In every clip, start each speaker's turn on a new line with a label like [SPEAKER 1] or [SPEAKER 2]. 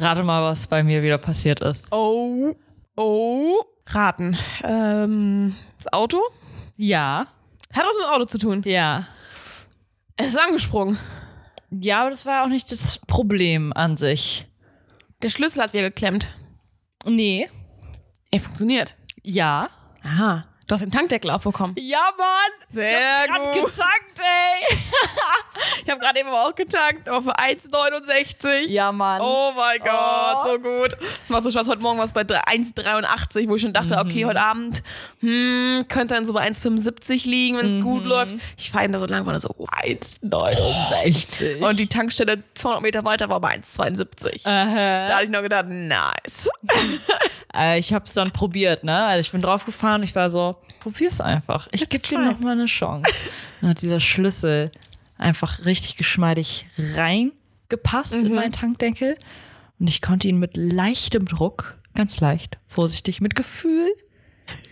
[SPEAKER 1] Rate mal, was bei mir wieder passiert ist.
[SPEAKER 2] Oh, oh. Raten. Ähm, das Auto?
[SPEAKER 1] Ja.
[SPEAKER 2] Hat was mit dem Auto zu tun.
[SPEAKER 1] Ja.
[SPEAKER 2] Es ist angesprungen.
[SPEAKER 1] Ja, aber das war auch nicht das Problem an sich.
[SPEAKER 2] Der Schlüssel hat wieder geklemmt.
[SPEAKER 1] Nee.
[SPEAKER 2] Er funktioniert.
[SPEAKER 1] Ja.
[SPEAKER 2] Aha. Du hast den Tankdeckel aufbekommen.
[SPEAKER 1] Ja, Mann!
[SPEAKER 2] Sehr
[SPEAKER 1] Grad
[SPEAKER 2] gut.
[SPEAKER 1] getankt, ey!
[SPEAKER 2] Ich habe gerade eben auch getankt, für 1,69.
[SPEAKER 1] Ja, Mann.
[SPEAKER 2] Oh mein Gott,
[SPEAKER 1] Oh.
[SPEAKER 2] so gut. Macht so Spaß. Heute Morgen war es bei 3 1,83, wo ich schon dachte, okay, heute Abend hm, könnte dann so bei 1,75 liegen, wenn es gut läuft. Ich fahre da so lang, war da so. oh.
[SPEAKER 1] 1,69.
[SPEAKER 2] Und die Tankstelle 200 Meter weiter war bei 1,72. Da hatte ich noch gedacht, nice.
[SPEAKER 1] Äh, ich hab's dann probiert, ne? Also ich bin draufgefahren, ich war so, probier's einfach. Ich geb dir noch mal eine Chance. Dann hat dieser Schlüssel einfach richtig geschmeidig reingepasst in meinen Tankdeckel. Und ich konnte ihn mit leichtem Druck, ganz leicht, vorsichtig, mit Gefühl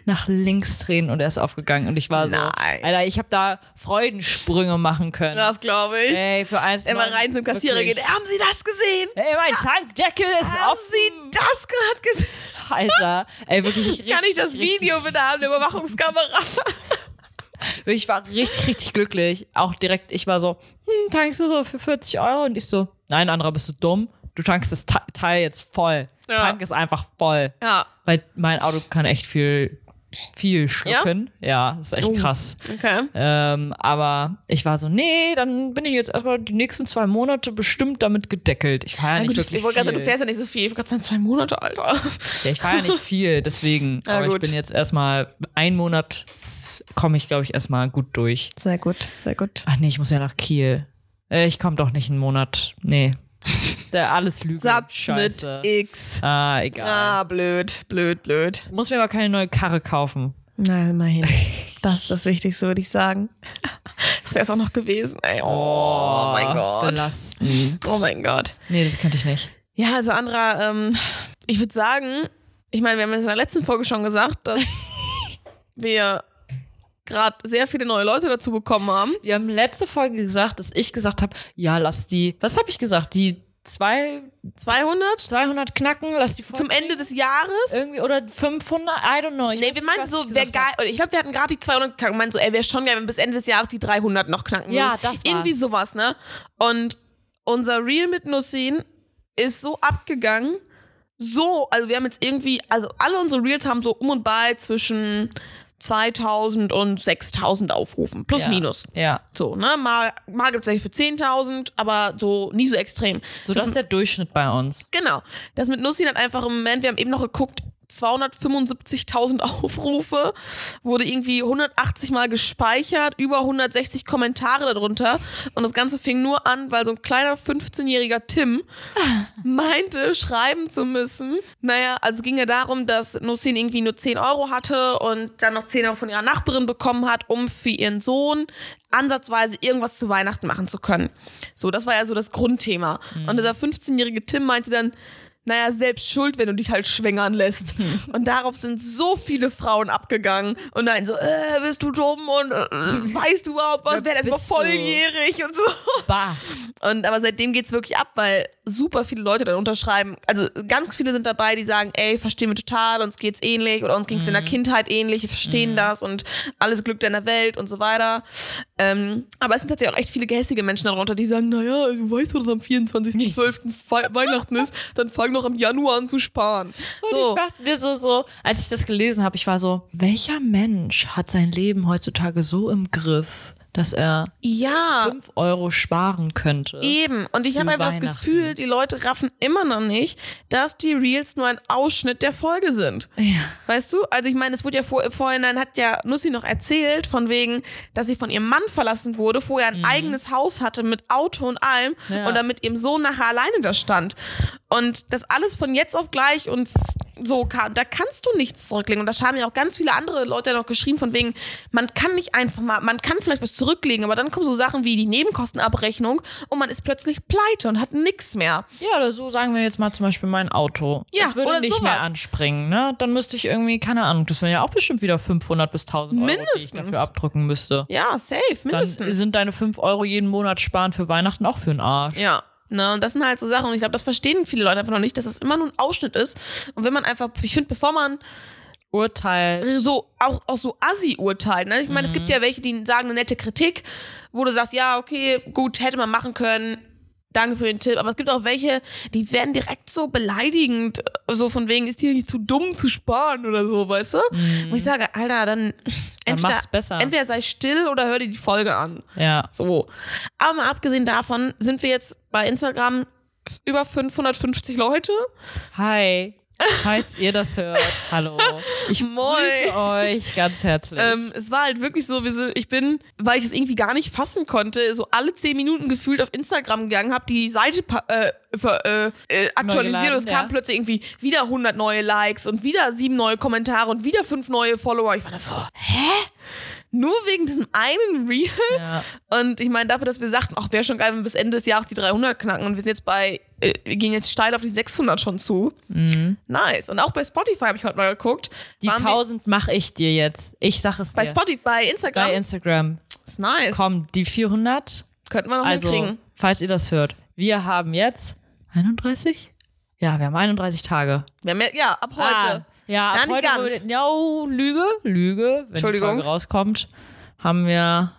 [SPEAKER 1] nach links drehen und er ist aufgegangen. Und ich war so,
[SPEAKER 2] Nice.
[SPEAKER 1] Alter, ich habe da Freudensprünge machen können.
[SPEAKER 2] Das glaube ich.
[SPEAKER 1] Ey, für eins.
[SPEAKER 2] Immer rein zum Kassierer
[SPEAKER 1] wirklich.
[SPEAKER 2] geht. Haben Sie das gesehen?
[SPEAKER 1] Ey, mein Tankdeckel ist
[SPEAKER 2] Haben
[SPEAKER 1] offen.
[SPEAKER 2] Sie das gerade gesehen?
[SPEAKER 1] Alter. Ey, wirklich.
[SPEAKER 2] Kann ich das
[SPEAKER 1] richtig,
[SPEAKER 2] Video bitte haben, eine Überwachungskamera?
[SPEAKER 1] Ich war richtig, richtig glücklich. Auch direkt, ich war so, hm, tankst du so für 40 Euro? Und ich so, nein, Andra, bist du dumm? Du tankst das Teil jetzt voll.
[SPEAKER 2] Ja.
[SPEAKER 1] Tank ist einfach voll.
[SPEAKER 2] Ja.
[SPEAKER 1] Weil mein Auto kann echt viel, viel schlucken. Ja, das ist echt
[SPEAKER 2] Oh.
[SPEAKER 1] krass.
[SPEAKER 2] Okay.
[SPEAKER 1] Ähm, aber ich war so, nee, dann bin ich jetzt erstmal die nächsten zwei Monate bestimmt damit gedeckelt. Ich fahre ja nicht
[SPEAKER 2] gut, ich
[SPEAKER 1] wirklich
[SPEAKER 2] wollte gerade sagen, du
[SPEAKER 1] viel.
[SPEAKER 2] fährst ja nicht so viel. Ich wollte gerade sagen, zwei Monate, Alter.
[SPEAKER 1] Ja, ich fahre ja nicht viel, deswegen.
[SPEAKER 2] Ja,
[SPEAKER 1] aber ich
[SPEAKER 2] gut.
[SPEAKER 1] bin jetzt erstmal, einen Monat komme ich, glaube ich, erstmal gut durch.
[SPEAKER 2] Sehr gut, sehr gut.
[SPEAKER 1] Ach nee, ich muss ja nach Kiel. Äh, ich komme doch nicht einen Monat. Nee. Der alles Lüge.
[SPEAKER 2] Subschnitt
[SPEAKER 1] Scheiße.
[SPEAKER 2] X.
[SPEAKER 1] Ah, egal.
[SPEAKER 2] Ah, blöd, blöd, blöd.
[SPEAKER 1] Muss mir aber keine neue Karre kaufen.
[SPEAKER 2] Na, immerhin. Das ist das Wichtigste, würde ich sagen. Das wäre es auch noch gewesen. Ey, oh, mein Gott.
[SPEAKER 1] Belastend.
[SPEAKER 2] Oh mein Gott.
[SPEAKER 1] Nee, das könnte ich nicht.
[SPEAKER 2] Ja, also Andra, ähm, ich würde sagen, ich meine, wir haben es in der letzten Folge schon gesagt, dass wir gerade sehr viele neue Leute dazu bekommen haben.
[SPEAKER 1] Wir haben letzte Folge gesagt, dass ich gesagt habe, ja, lass die, was habe ich gesagt? Die zwei,
[SPEAKER 2] 200
[SPEAKER 1] 200 knacken, lass die voll
[SPEAKER 2] zum Ende des Jahres.
[SPEAKER 1] irgendwie oder 500, I don't know. Ich
[SPEAKER 2] Nee, wir meinten
[SPEAKER 1] was
[SPEAKER 2] so, wäre geil, ich glaube, wir hatten gerade die 200 geknackt und meinten so, ey, wäre schon geil, wenn bis Ende des Jahres die 300 noch knacken.
[SPEAKER 1] Ja,
[SPEAKER 2] würden.
[SPEAKER 1] das war's.
[SPEAKER 2] Irgendwie sowas, ne? Und unser Reel mit Nussin ist so abgegangen, so, also wir haben jetzt irgendwie, also alle unsere Reels haben so um und bei zwischen 2000 und 6000 Aufrufen, plus
[SPEAKER 1] ja.
[SPEAKER 2] minus.
[SPEAKER 1] Ja,
[SPEAKER 2] So, ne? Mal, mal gibt es welche für 10.000, aber so nie so extrem.
[SPEAKER 1] so das ist der Durchschnitt bei uns.
[SPEAKER 2] Genau. Das mit Nussin hat einfach im Moment, wir haben eben noch geguckt, 275.000 Aufrufe, wurde irgendwie 180 Mal gespeichert, über 160 Kommentare darunter. Und das Ganze fing nur an, weil so ein kleiner 15-jähriger Tim meinte, schreiben zu müssen. Naja, also ging ja darum, dass Nussin irgendwie nur 10 Euro hatte und dann noch 10 Euro von ihrer Nachbarin bekommen hat, um für ihren Sohn ansatzweise irgendwas zu Weihnachten machen zu können. So, das war ja so das Grundthema. Und dieser 15-jährige Tim meinte dann, naja, selbst schuld, wenn du dich halt schwängern lässt. Und darauf sind so viele Frauen abgegangen und nein, so, äh, bist du dumm und äh, weißt du überhaupt was,
[SPEAKER 1] Wer
[SPEAKER 2] ist volljährig und so.
[SPEAKER 1] Bah.
[SPEAKER 2] Und aber seitdem geht's wirklich ab, weil super viele Leute dann unterschreiben. Also ganz viele sind dabei, die sagen, ey, verstehen wir total, uns geht's ähnlich oder uns ging's in der Kindheit ähnlich, wir verstehen das und alles Glück deiner Welt und so weiter. Ähm, aber es sind tatsächlich auch echt viele gehässige Menschen darunter, die sagen, naja, du weißt dass am 24.12. Wei- Weihnachten ist, dann fang doch im Januar an zu sparen.
[SPEAKER 1] Und
[SPEAKER 2] So.
[SPEAKER 1] ich dachte mir so, so, als ich das gelesen habe, ich war so, welcher Mensch hat sein Leben heutzutage so im Griff, dass er
[SPEAKER 2] Ja.
[SPEAKER 1] 5 Euro sparen könnte?
[SPEAKER 2] Eben. Und ich habe einfach das. Gefühl, die Leute raffen immer noch nicht, dass die Reels nur ein Ausschnitt der Folge sind.
[SPEAKER 1] Ja.
[SPEAKER 2] Weißt du? Also ich meine, es wurde ja vor, vorhin, dann hat ja Nussi noch erzählt, von wegen, dass sie von ihrem Mann verlassen wurde, vorher ein eigenes Haus hatte mit Auto und allem
[SPEAKER 1] Mhm. Ja.
[SPEAKER 2] und dann mit ihrem Sohn nachher alleine da stand. Und das alles von jetzt auf gleich und so kam, da kannst du nichts zurücklegen. Und das haben ja auch ganz viele andere Leute noch geschrieben, von wegen, man kann nicht einfach mal, man kann vielleicht was zurücklegen, aber dann kommen so Sachen wie die Nebenkostenabrechnung und man ist plötzlich pleite und hat nichts mehr.
[SPEAKER 1] Ja, oder so sagen wir jetzt mal zum Beispiel mein Auto.
[SPEAKER 2] Ja,
[SPEAKER 1] das würde
[SPEAKER 2] oder
[SPEAKER 1] nicht mehr
[SPEAKER 2] sowas.
[SPEAKER 1] anspringen, ne? Dann müsste ich irgendwie, keine Ahnung, das wären ja auch bestimmt wieder 500 bis 1000 Euro, die ich
[SPEAKER 2] Mindestens.
[SPEAKER 1] dafür abdrücken müsste.
[SPEAKER 2] Ja, safe,
[SPEAKER 1] Dann
[SPEAKER 2] mindestens.
[SPEAKER 1] sind deine 5 Euro jeden Monat sparen für Weihnachten auch für den Arsch.
[SPEAKER 2] ja. Ne? Und das sind halt so Sachen, und ich glaube, das verstehen viele Leute einfach noch nicht, dass es immer nur ein Ausschnitt ist. Und wenn man einfach, ich finde, bevor man
[SPEAKER 1] Urteil.
[SPEAKER 2] so auch, auch so assi urteilt. Ne? Ich meine, es gibt ja welche, die sagen eine nette Kritik, wo du sagst, ja, okay, gut, hätte man machen können. Danke für den Tipp. Aber es gibt auch welche, die werden direkt so beleidigend, so von wegen, ist die nicht zu dumm zu sparen oder so, weißt du? Und ich sage, Alter, dann entweder,
[SPEAKER 1] besser.
[SPEAKER 2] entweder sei still oder hör dir die Folge an.
[SPEAKER 1] Ja.
[SPEAKER 2] So. Aber mal abgesehen davon sind wir jetzt bei Instagram über 550 Leute.
[SPEAKER 1] Hi. Falls ihr das hört, hallo. Ich grüße euch ganz herzlich.
[SPEAKER 2] Ähm, es war halt wirklich so, wie so, ich bin, weil ich es irgendwie gar nicht fassen konnte, so alle zehn Minuten gefühlt auf Instagram gegangen, habe die Seite äh, ver, äh, äh, aktualisiert und es kam
[SPEAKER 1] ja.
[SPEAKER 2] plötzlich irgendwie wieder 100 neue Likes und wieder sieben neue Kommentare und wieder fünf neue Follower. Ich war das so, hä? Nur wegen diesem einen Reel?
[SPEAKER 1] ja.
[SPEAKER 2] Und ich meine, dafür, dass wir sagten, ach, wäre schon geil, wenn wir bis Ende des Jahres die 300 knacken und wir sind jetzt bei, äh, wir gehen jetzt steil auf die 600 schon zu. Nice. Und auch bei Spotify habe ich heute mal geguckt.
[SPEAKER 1] Die
[SPEAKER 2] waren wir-
[SPEAKER 1] 1000 mache ich dir jetzt. Ich sag es
[SPEAKER 2] Bei
[SPEAKER 1] dir.
[SPEAKER 2] Spotify, bei Instagram.
[SPEAKER 1] Bei Instagram.
[SPEAKER 2] ist nice.
[SPEAKER 1] Komm, die 400.
[SPEAKER 2] Könnten wir noch
[SPEAKER 1] Also,
[SPEAKER 2] hinkriegen.
[SPEAKER 1] falls ihr das hört. Wir haben jetzt 31? Ja, wir haben 31 Tage.
[SPEAKER 2] Wir haben ja, ja, ab heute.
[SPEAKER 1] Ah, ja, ab
[SPEAKER 2] nicht
[SPEAKER 1] heute,
[SPEAKER 2] ganz.
[SPEAKER 1] Ja, oh, Lüge, Lüge. Wenn die
[SPEAKER 2] Entschuldigung.
[SPEAKER 1] Folge rauskommt, haben wir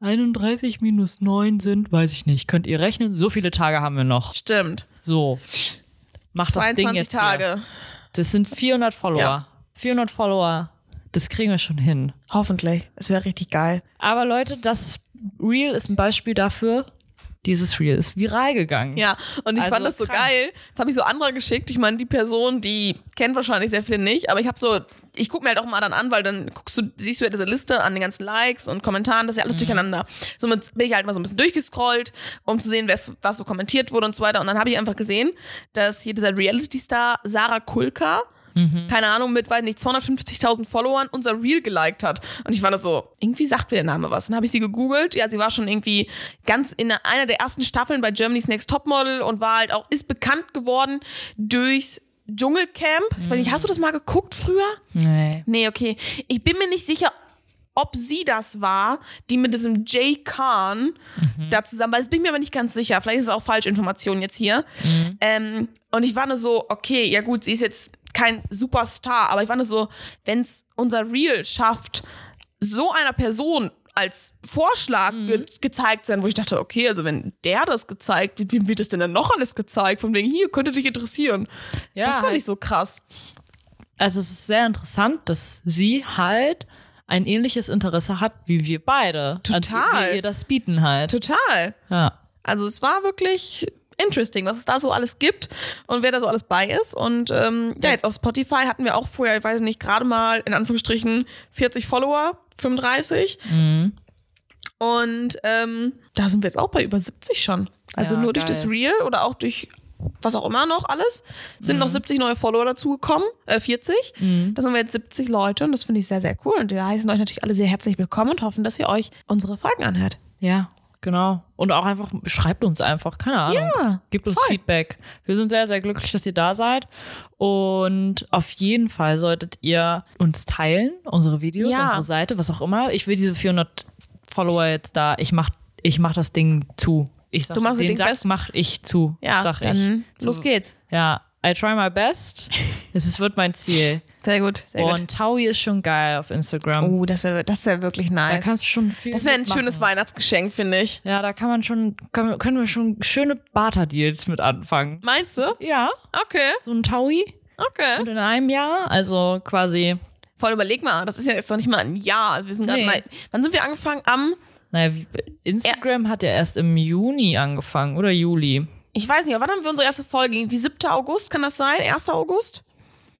[SPEAKER 1] 31 minus 9 sind, weiß ich nicht. Könnt ihr rechnen? So viele Tage haben wir noch.
[SPEAKER 2] Stimmt.
[SPEAKER 1] So. Macht das Ding
[SPEAKER 2] 22
[SPEAKER 1] jetzt Hier.
[SPEAKER 2] Tage.
[SPEAKER 1] Das sind 400 Follower.
[SPEAKER 2] Ja.
[SPEAKER 1] 400 Follower. Das kriegen wir schon hin.
[SPEAKER 2] Hoffentlich. Es wäre richtig geil.
[SPEAKER 1] Aber Leute, das Reel ist ein Beispiel dafür. Dieses Reel ist viral gegangen.
[SPEAKER 2] Ja, und ich
[SPEAKER 1] Also
[SPEAKER 2] fand das so
[SPEAKER 1] krank.
[SPEAKER 2] geil. Das habe ich so andere geschickt. Ich meine, die Person, die kennt wahrscheinlich sehr viele nicht, aber ich habe so, ich gucke mir halt auch mal dann an, weil dann guckst du, siehst du ja diese Liste an den ganzen Likes und Kommentaren, das ist ja alles
[SPEAKER 1] Mhm.
[SPEAKER 2] durcheinander. Somit bin ich halt mal so ein bisschen durchgescrollt, um zu sehen, was, was so kommentiert wurde und so weiter. Und dann habe ich einfach gesehen, dass hier dieser Reality-Star Sarah Kulka,
[SPEAKER 1] Mhm.
[SPEAKER 2] keine Ahnung, mit, weiß nicht, 250.000 Followern unser Reel geliked hat. Und ich war da so, irgendwie sagt mir der Name was. Dann habe ich sie gegoogelt. Ja, sie war schon irgendwie ganz in einer der ersten Staffeln bei Germany's Next Topmodel und war halt auch, ist bekannt geworden durchs Dschungelcamp. Ich weiß nicht, hast du das mal geguckt früher?
[SPEAKER 1] Nee.
[SPEAKER 2] Nee, okay. Ich bin mir nicht sicher, ob sie das war, die mit diesem Jay Khan da zusammen war. Das bin ich mir aber nicht ganz sicher. Vielleicht ist es auch Falschinformation jetzt hier. Ähm, und ich war nur so, okay, ja gut, sie ist jetzt kein Superstar, aber ich war nur so, wenn es unser Reel schafft, so einer Person als Vorschlag ge gezeigt sein, wo ich dachte, okay, also wenn der das gezeigt wird, wem wird es denn dann noch alles gezeigt? Von wegen, hier, könnte dich interessieren.
[SPEAKER 1] Ja,
[SPEAKER 2] das fand
[SPEAKER 1] halt-
[SPEAKER 2] ich so krass.
[SPEAKER 1] Also es ist sehr interessant, dass sie halt ein ähnliches Interesse hat wie wir beide.
[SPEAKER 2] Total.
[SPEAKER 1] Also wir ihr das bieten halt.
[SPEAKER 2] Total.
[SPEAKER 1] Ja.
[SPEAKER 2] Also es war wirklich interesting, was es da so alles gibt und wer da so alles bei ist. Und ähm, ja, jetzt auf Spotify hatten wir auch vorher, ich weiß nicht, gerade mal in Anführungsstrichen 40 Follower, 35.
[SPEAKER 1] Mhm.
[SPEAKER 2] Und ähm, da sind wir jetzt auch bei über 70 schon. Also
[SPEAKER 1] Ja,
[SPEAKER 2] nur durch
[SPEAKER 1] geil.
[SPEAKER 2] das Reel oder auch durch was auch immer noch alles, sind
[SPEAKER 1] Mhm.
[SPEAKER 2] noch 70 neue Follower dazugekommen, äh, 40. Da sind wir jetzt 70 Leute und das finde ich sehr, sehr cool. Und wir heißen euch natürlich alle sehr herzlich willkommen und hoffen, dass ihr euch unsere Folgen anhört.
[SPEAKER 1] Ja, genau. Und auch einfach, schreibt uns einfach, keine Ahnung.
[SPEAKER 2] Ja,
[SPEAKER 1] Gebt uns
[SPEAKER 2] voll.
[SPEAKER 1] Feedback. Wir sind sehr, sehr glücklich, dass ihr da seid. Und auf jeden Fall solltet ihr uns teilen, unsere Videos,
[SPEAKER 2] Ja.
[SPEAKER 1] unsere Seite, was auch immer. Ich will diese 400 Follower jetzt da, ich mach, ich mach das Ding zu. Ich sag,
[SPEAKER 2] Du machst das
[SPEAKER 1] den
[SPEAKER 2] Ding
[SPEAKER 1] Sack
[SPEAKER 2] fest?
[SPEAKER 1] mach ich zu,
[SPEAKER 2] Ja,
[SPEAKER 1] sag ich.
[SPEAKER 2] los geht's.
[SPEAKER 1] Ja, I try my best. Es wird mein Ziel.
[SPEAKER 2] Sehr gut, sehr gut.
[SPEAKER 1] Und Taui ist schon geil auf Instagram.
[SPEAKER 2] Oh, das wäre das wär wirklich nice.
[SPEAKER 1] da kannst du schon viel
[SPEAKER 2] das wäre ein
[SPEAKER 1] mitmachen.
[SPEAKER 2] schönes Weihnachtsgeschenk, finde ich.
[SPEAKER 1] Ja, da kann man schon, können, wir- können wir schon schöne Barter-Deals mit anfangen.
[SPEAKER 2] Meinst du?
[SPEAKER 1] Ja,
[SPEAKER 2] Okay,
[SPEAKER 1] so ein Taui.
[SPEAKER 2] okay.
[SPEAKER 1] Und in einem Jahr, also quasi,
[SPEAKER 2] Voll überleg mal, das ist ja jetzt noch nicht mal ein Jahr. Wir sind gerade
[SPEAKER 1] Nee.
[SPEAKER 2] mal. Wann sind wir angefangen? Am,
[SPEAKER 1] naja, Instagram hat ja erst im Juni angefangen oder Juli.
[SPEAKER 2] ich weiß nicht, aber wann haben wir unsere erste Folge? Irgendwie 7. August, kann das sein? 1. August?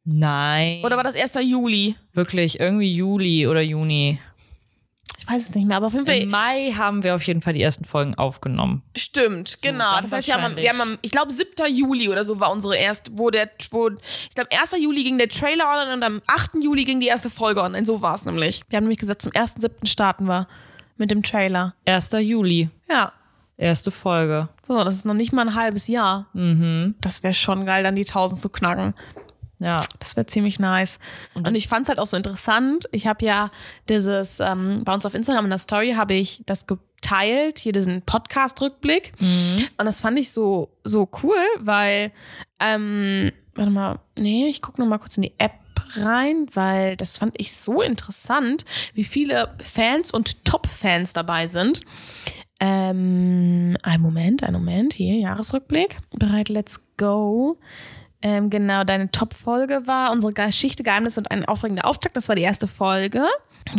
[SPEAKER 1] Nein.
[SPEAKER 2] Oder war das 1. Juli?
[SPEAKER 1] wirklich irgendwie Juli oder Juni.
[SPEAKER 2] Ich weiß es nicht mehr, aber auf jeden
[SPEAKER 1] Im
[SPEAKER 2] Fall.
[SPEAKER 1] Mai haben wir auf jeden Fall die ersten Folgen aufgenommen.
[SPEAKER 2] Stimmt, genau. das heißt, wir haben, wir haben am, ich glaube, 7. Juli oder so war unsere erste, wo der, wo, ich glaube, 1. Juli ging der Trailer online und am 8. Juli ging die erste Folge online. So war es nämlich. Wir haben nämlich gesagt, zum 1.7. starten wir mit dem Trailer.
[SPEAKER 1] 1. Juli,
[SPEAKER 2] Ja.
[SPEAKER 1] erste Folge.
[SPEAKER 2] So, das ist noch nicht mal ein halbes Jahr.
[SPEAKER 1] Mhm.
[SPEAKER 2] Das wäre schon geil, dann die 1000 zu knacken.
[SPEAKER 1] Ja.
[SPEAKER 2] Das wäre ziemlich nice. Und, ich fand es halt auch so interessant. Ich habe ja dieses, ähm, bei uns auf Instagram in der Story habe ich das geteilt, hier diesen Podcast-Rückblick. Und das fand ich so, so cool, weil, ähm, warte mal, nee, ich gucke noch mal kurz in die App rein, weil das fand ich so interessant, wie viele Fans und Top-Fans dabei sind. Ähm, ein Moment, ein Moment, hier, Jahresrückblick. Bereit, let's go. Ähm, genau, deine Top-Folge war unsere Geschichte, Geheimnis und ein aufregender Auftakt. Das war die erste Folge.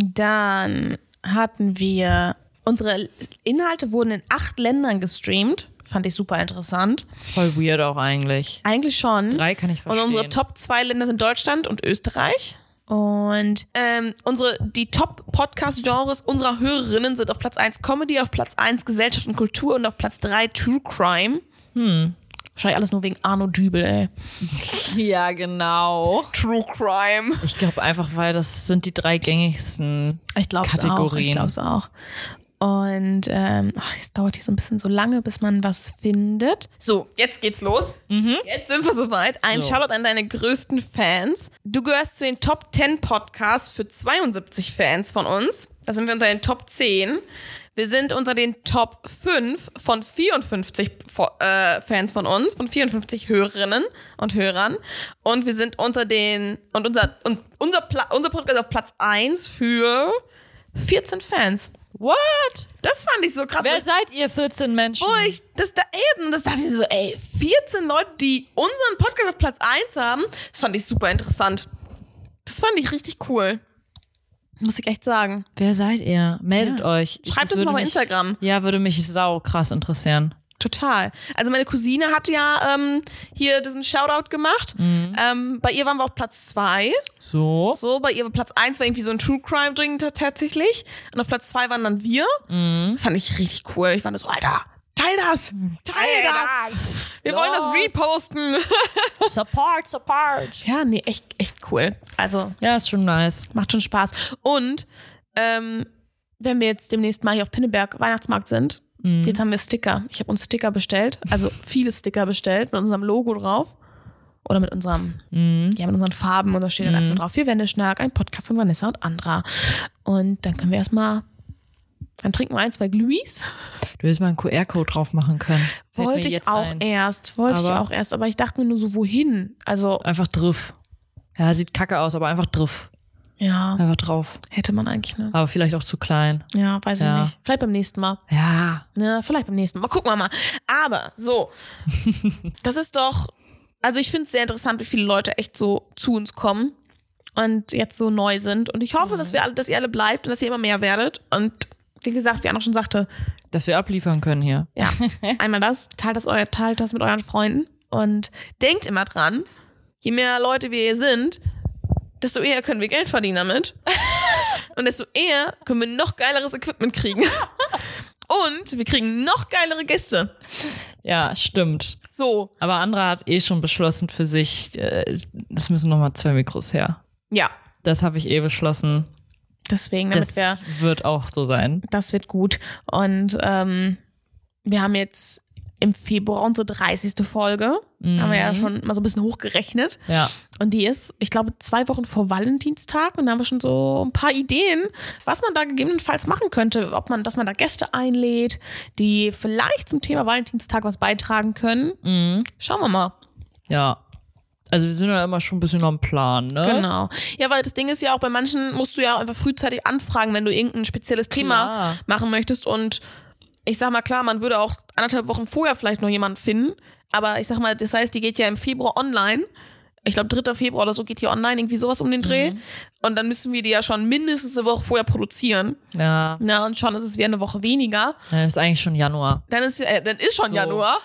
[SPEAKER 2] Dann hatten wir, unsere Inhalte wurden in acht Ländern gestreamt. Fand ich super interessant.
[SPEAKER 1] Voll weird auch eigentlich.
[SPEAKER 2] Eigentlich schon.
[SPEAKER 1] Drei kann ich
[SPEAKER 2] Und
[SPEAKER 1] verstehen.
[SPEAKER 2] unsere Top zwei Länder sind Deutschland und Österreich. Und ähm, unsere, die Top-Podcast-Genres unserer Hörerinnen sind auf Platz 1 Comedy, auf Platz 1 Gesellschaft und Kultur und auf Platz 3 True Crime. Hm. Wahrscheinlich alles nur wegen Arno Dübel, ey.
[SPEAKER 1] Ja, genau.
[SPEAKER 2] True Crime.
[SPEAKER 1] Ich glaube einfach, weil das sind die drei gängigsten
[SPEAKER 2] Ich glaube es auch. Ich
[SPEAKER 1] Kategorien.
[SPEAKER 2] glaube es auch. Und ähm, ach, es dauert hier so ein bisschen so lange, bis man was findet. So, jetzt geht's los. Jetzt sind wir soweit. Ein
[SPEAKER 1] So.
[SPEAKER 2] Shoutout an deine größten Fans. Du gehörst zu den Top 10 Podcasts für 72 Fans von uns. Da sind wir unter den Top 10. Wir sind unter den Top 5 von 54 Fo- äh, Fans von uns, von 54 Hörerinnen und Hörern. Und wir sind unter den, und unser, und unser, Pla unser Podcast auf Platz 1 für 14 Fans.
[SPEAKER 1] What?
[SPEAKER 2] Das fand ich so krass.
[SPEAKER 1] Wer seid ihr 14 Menschen?
[SPEAKER 2] Wo ich das da eben, das dachte ich so, ey, 14 Leute, die unseren Podcast auf Platz 1 haben, das fand ich super interessant. Das fand ich richtig cool. Muss ich echt sagen.
[SPEAKER 1] Wer seid ihr? Meldet
[SPEAKER 2] Ja.
[SPEAKER 1] euch.
[SPEAKER 2] Schreibt uns mal bei Instagram.
[SPEAKER 1] Ja, würde mich sau krass interessieren.
[SPEAKER 2] Total. Also meine Cousine hat ja ähm, hier diesen Shoutout gemacht. Ähm, bei ihr waren wir auf Platz 2.
[SPEAKER 1] So.
[SPEAKER 2] So, bei ihr war Platz 1 war irgendwie so ein True Crime Ding ta- tatsächlich. Und auf Platz 2 waren dann wir. Das fand ich richtig cool. Ich fand so, Alter, teil das! Teil, das! Wir wollen das
[SPEAKER 1] Los.
[SPEAKER 2] reposten.
[SPEAKER 1] Support, support.
[SPEAKER 2] Ja, nee, echt, echt cool. Also,
[SPEAKER 1] Ja, ist schon nice.
[SPEAKER 2] macht schon Spaß. Und ähm, wenn wir jetzt demnächst mal hier auf Pinneberg Weihnachtsmarkt sind, jetzt haben wir Sticker. Ich habe uns Sticker bestellt, also viele Sticker bestellt mit unserem Logo drauf. Oder mit unserem, ja, mit unseren Farben und da steht dann einfach drauf, wir Wendeschnack, ein Podcast von Vanessa und Andra. Und dann können wir erstmal, dann trinken wir ein, zwei Glühis.
[SPEAKER 1] Du hättest mal einen QR-Code drauf machen können.
[SPEAKER 2] Wollte ich auch
[SPEAKER 1] ein.
[SPEAKER 2] erst, wollte ich
[SPEAKER 1] Aber-
[SPEAKER 2] auch erst, aber ich dachte mir nur so, wohin? Also,
[SPEAKER 1] Einfach drauf. Ja, sieht kacke aus, aber einfach drauf.
[SPEAKER 2] Ja,
[SPEAKER 1] Einfach drauf.
[SPEAKER 2] hätte man eigentlich, ne?
[SPEAKER 1] Aber vielleicht auch zu klein.
[SPEAKER 2] Ja, weiß
[SPEAKER 1] Ja.
[SPEAKER 2] ich nicht. Vielleicht beim nächsten Mal.
[SPEAKER 1] Ja.
[SPEAKER 2] Ne, vielleicht beim nächsten Mal. Mal gucken wir mal. Aber so, das ist doch, also ich finde es sehr interessant, wie viele Leute echt so zu uns kommen und jetzt so neu sind. Und ich hoffe, dass wir alle, dass ihr alle bleibt und dass ihr immer mehr werdet. Und wie gesagt, wie Anna schon sagte,
[SPEAKER 1] Dass wir abliefern können hier.
[SPEAKER 2] ja, einmal das, teilt das, euer, teilt das mit euren Freunden und denkt immer dran, je mehr Leute wir hier sind, desto eher können wir Geld verdienen damit. Und desto eher können wir noch geileres Equipment kriegen. Und wir kriegen noch geilere Gäste.
[SPEAKER 1] Ja, stimmt.
[SPEAKER 2] So,
[SPEAKER 1] Aber Andra hat eh schon beschlossen für sich, äh, es müssen nochmal zwei Mikros her.
[SPEAKER 2] ja,
[SPEAKER 1] Das habe ich eh beschlossen.
[SPEAKER 2] deswegen, damit
[SPEAKER 1] Das
[SPEAKER 2] wir,
[SPEAKER 1] wird auch so sein.
[SPEAKER 2] das wird gut. Und ähm, wir haben jetzt im Februar unsere 30. Folge. Haben wir ja schon mal so ein bisschen hochgerechnet.
[SPEAKER 1] Ja.
[SPEAKER 2] Und die ist, ich glaube, zwei Wochen vor Valentinstag. Und da haben wir schon so ein paar Ideen, was man da gegebenenfalls machen könnte. Ob man, dass man da Gäste einlädt, die vielleicht zum Thema Valentinstag was beitragen können.
[SPEAKER 1] Mhm.
[SPEAKER 2] Schauen wir mal.
[SPEAKER 1] Ja. Also wir sind ja immer schon ein bisschen am Plan, ne?
[SPEAKER 2] Genau. Ja, weil das Ding ist ja auch, bei manchen musst du ja auch einfach frühzeitig anfragen, wenn du irgendein spezielles Thema
[SPEAKER 1] Klar.
[SPEAKER 2] machen möchtest. Und ich sag mal, klar, man würde auch anderthalb Wochen vorher vielleicht noch jemanden finden. Aber ich sag mal, das heißt, die geht ja im Februar online. Ich glaube, 3. Februar oder so geht die online, irgendwie sowas um den Dreh. Und dann müssen wir die ja schon mindestens eine Woche vorher produzieren.
[SPEAKER 1] Ja.
[SPEAKER 2] Na, und schon ist es wieder eine Woche weniger.
[SPEAKER 1] ja. Ist eigentlich schon Januar.
[SPEAKER 2] Dann ist, äh, dann ist schon
[SPEAKER 1] So.
[SPEAKER 2] Januar.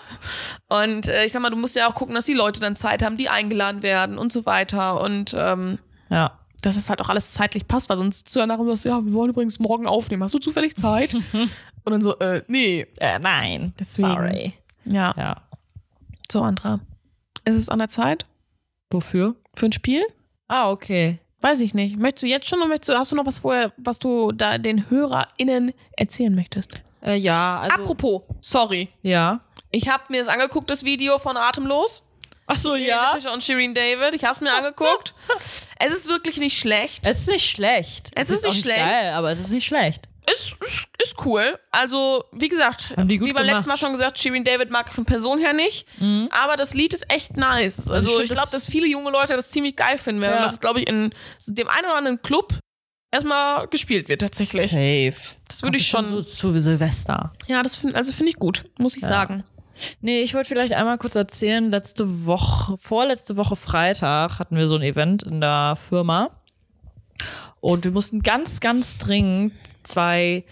[SPEAKER 2] Und äh, ich sag mal, du musst ja auch gucken, dass die Leute dann Zeit haben, die eingeladen werden und so weiter. Und ähm,
[SPEAKER 1] Ja.
[SPEAKER 2] Dass es halt auch alles zeitlich passt, weil sonst zu nachher was, ja, wir wollen übrigens morgen aufnehmen. Hast du zufällig Zeit? und dann so, äh, nee.
[SPEAKER 1] Äh, nein.
[SPEAKER 2] Deswegen.
[SPEAKER 1] Sorry.
[SPEAKER 2] Ja,
[SPEAKER 1] Ja.
[SPEAKER 2] so, Andra. Ist es an der Zeit
[SPEAKER 1] Wofür?
[SPEAKER 2] für ein Spiel?
[SPEAKER 1] Ah, okay.
[SPEAKER 2] Weiß ich nicht. Möchtest du jetzt schon oder möchtest du, hast du noch was vorher, was du da den HörerInnen erzählen möchtest?
[SPEAKER 1] Äh, ja, also.
[SPEAKER 2] Apropos, sorry.
[SPEAKER 1] Ja.
[SPEAKER 2] Ich habe mir das angeguckt, das Video von Atemlos.
[SPEAKER 1] Ach so,
[SPEAKER 2] Helene Fischer und Shireen David. Ich hab's mir angeguckt. Es ist wirklich nicht schlecht.
[SPEAKER 1] Es ist nicht schlecht.
[SPEAKER 2] Es ist
[SPEAKER 1] auch
[SPEAKER 2] nicht schlecht.
[SPEAKER 1] geil, aber es ist nicht schlecht.
[SPEAKER 2] ist, ist, ist cool. Also, wie gesagt, wie beim
[SPEAKER 1] gemacht.
[SPEAKER 2] letzten Mal schon gesagt, Shirin David mag ich von Person her nicht. Aber das Lied ist echt nice. Also,
[SPEAKER 1] ich
[SPEAKER 2] ich glaube,
[SPEAKER 1] das-
[SPEAKER 2] dass viele junge Leute das ziemlich geil finden werden.
[SPEAKER 1] Ja.
[SPEAKER 2] Und das ist, glaube ich, in so dem einen oder anderen Club erstmal gespielt wird, tatsächlich.
[SPEAKER 1] Safe.
[SPEAKER 2] Das würde ich schon.
[SPEAKER 1] So zu Silvester.
[SPEAKER 2] Ja, das finde also finde ich gut, muss ich sagen.
[SPEAKER 1] Nee, ich wollte vielleicht einmal kurz erzählen, letzte Woche, vorletzte Woche Freitag hatten wir so ein Event in der Firma. Und wir mussten ganz, ganz dringend zwei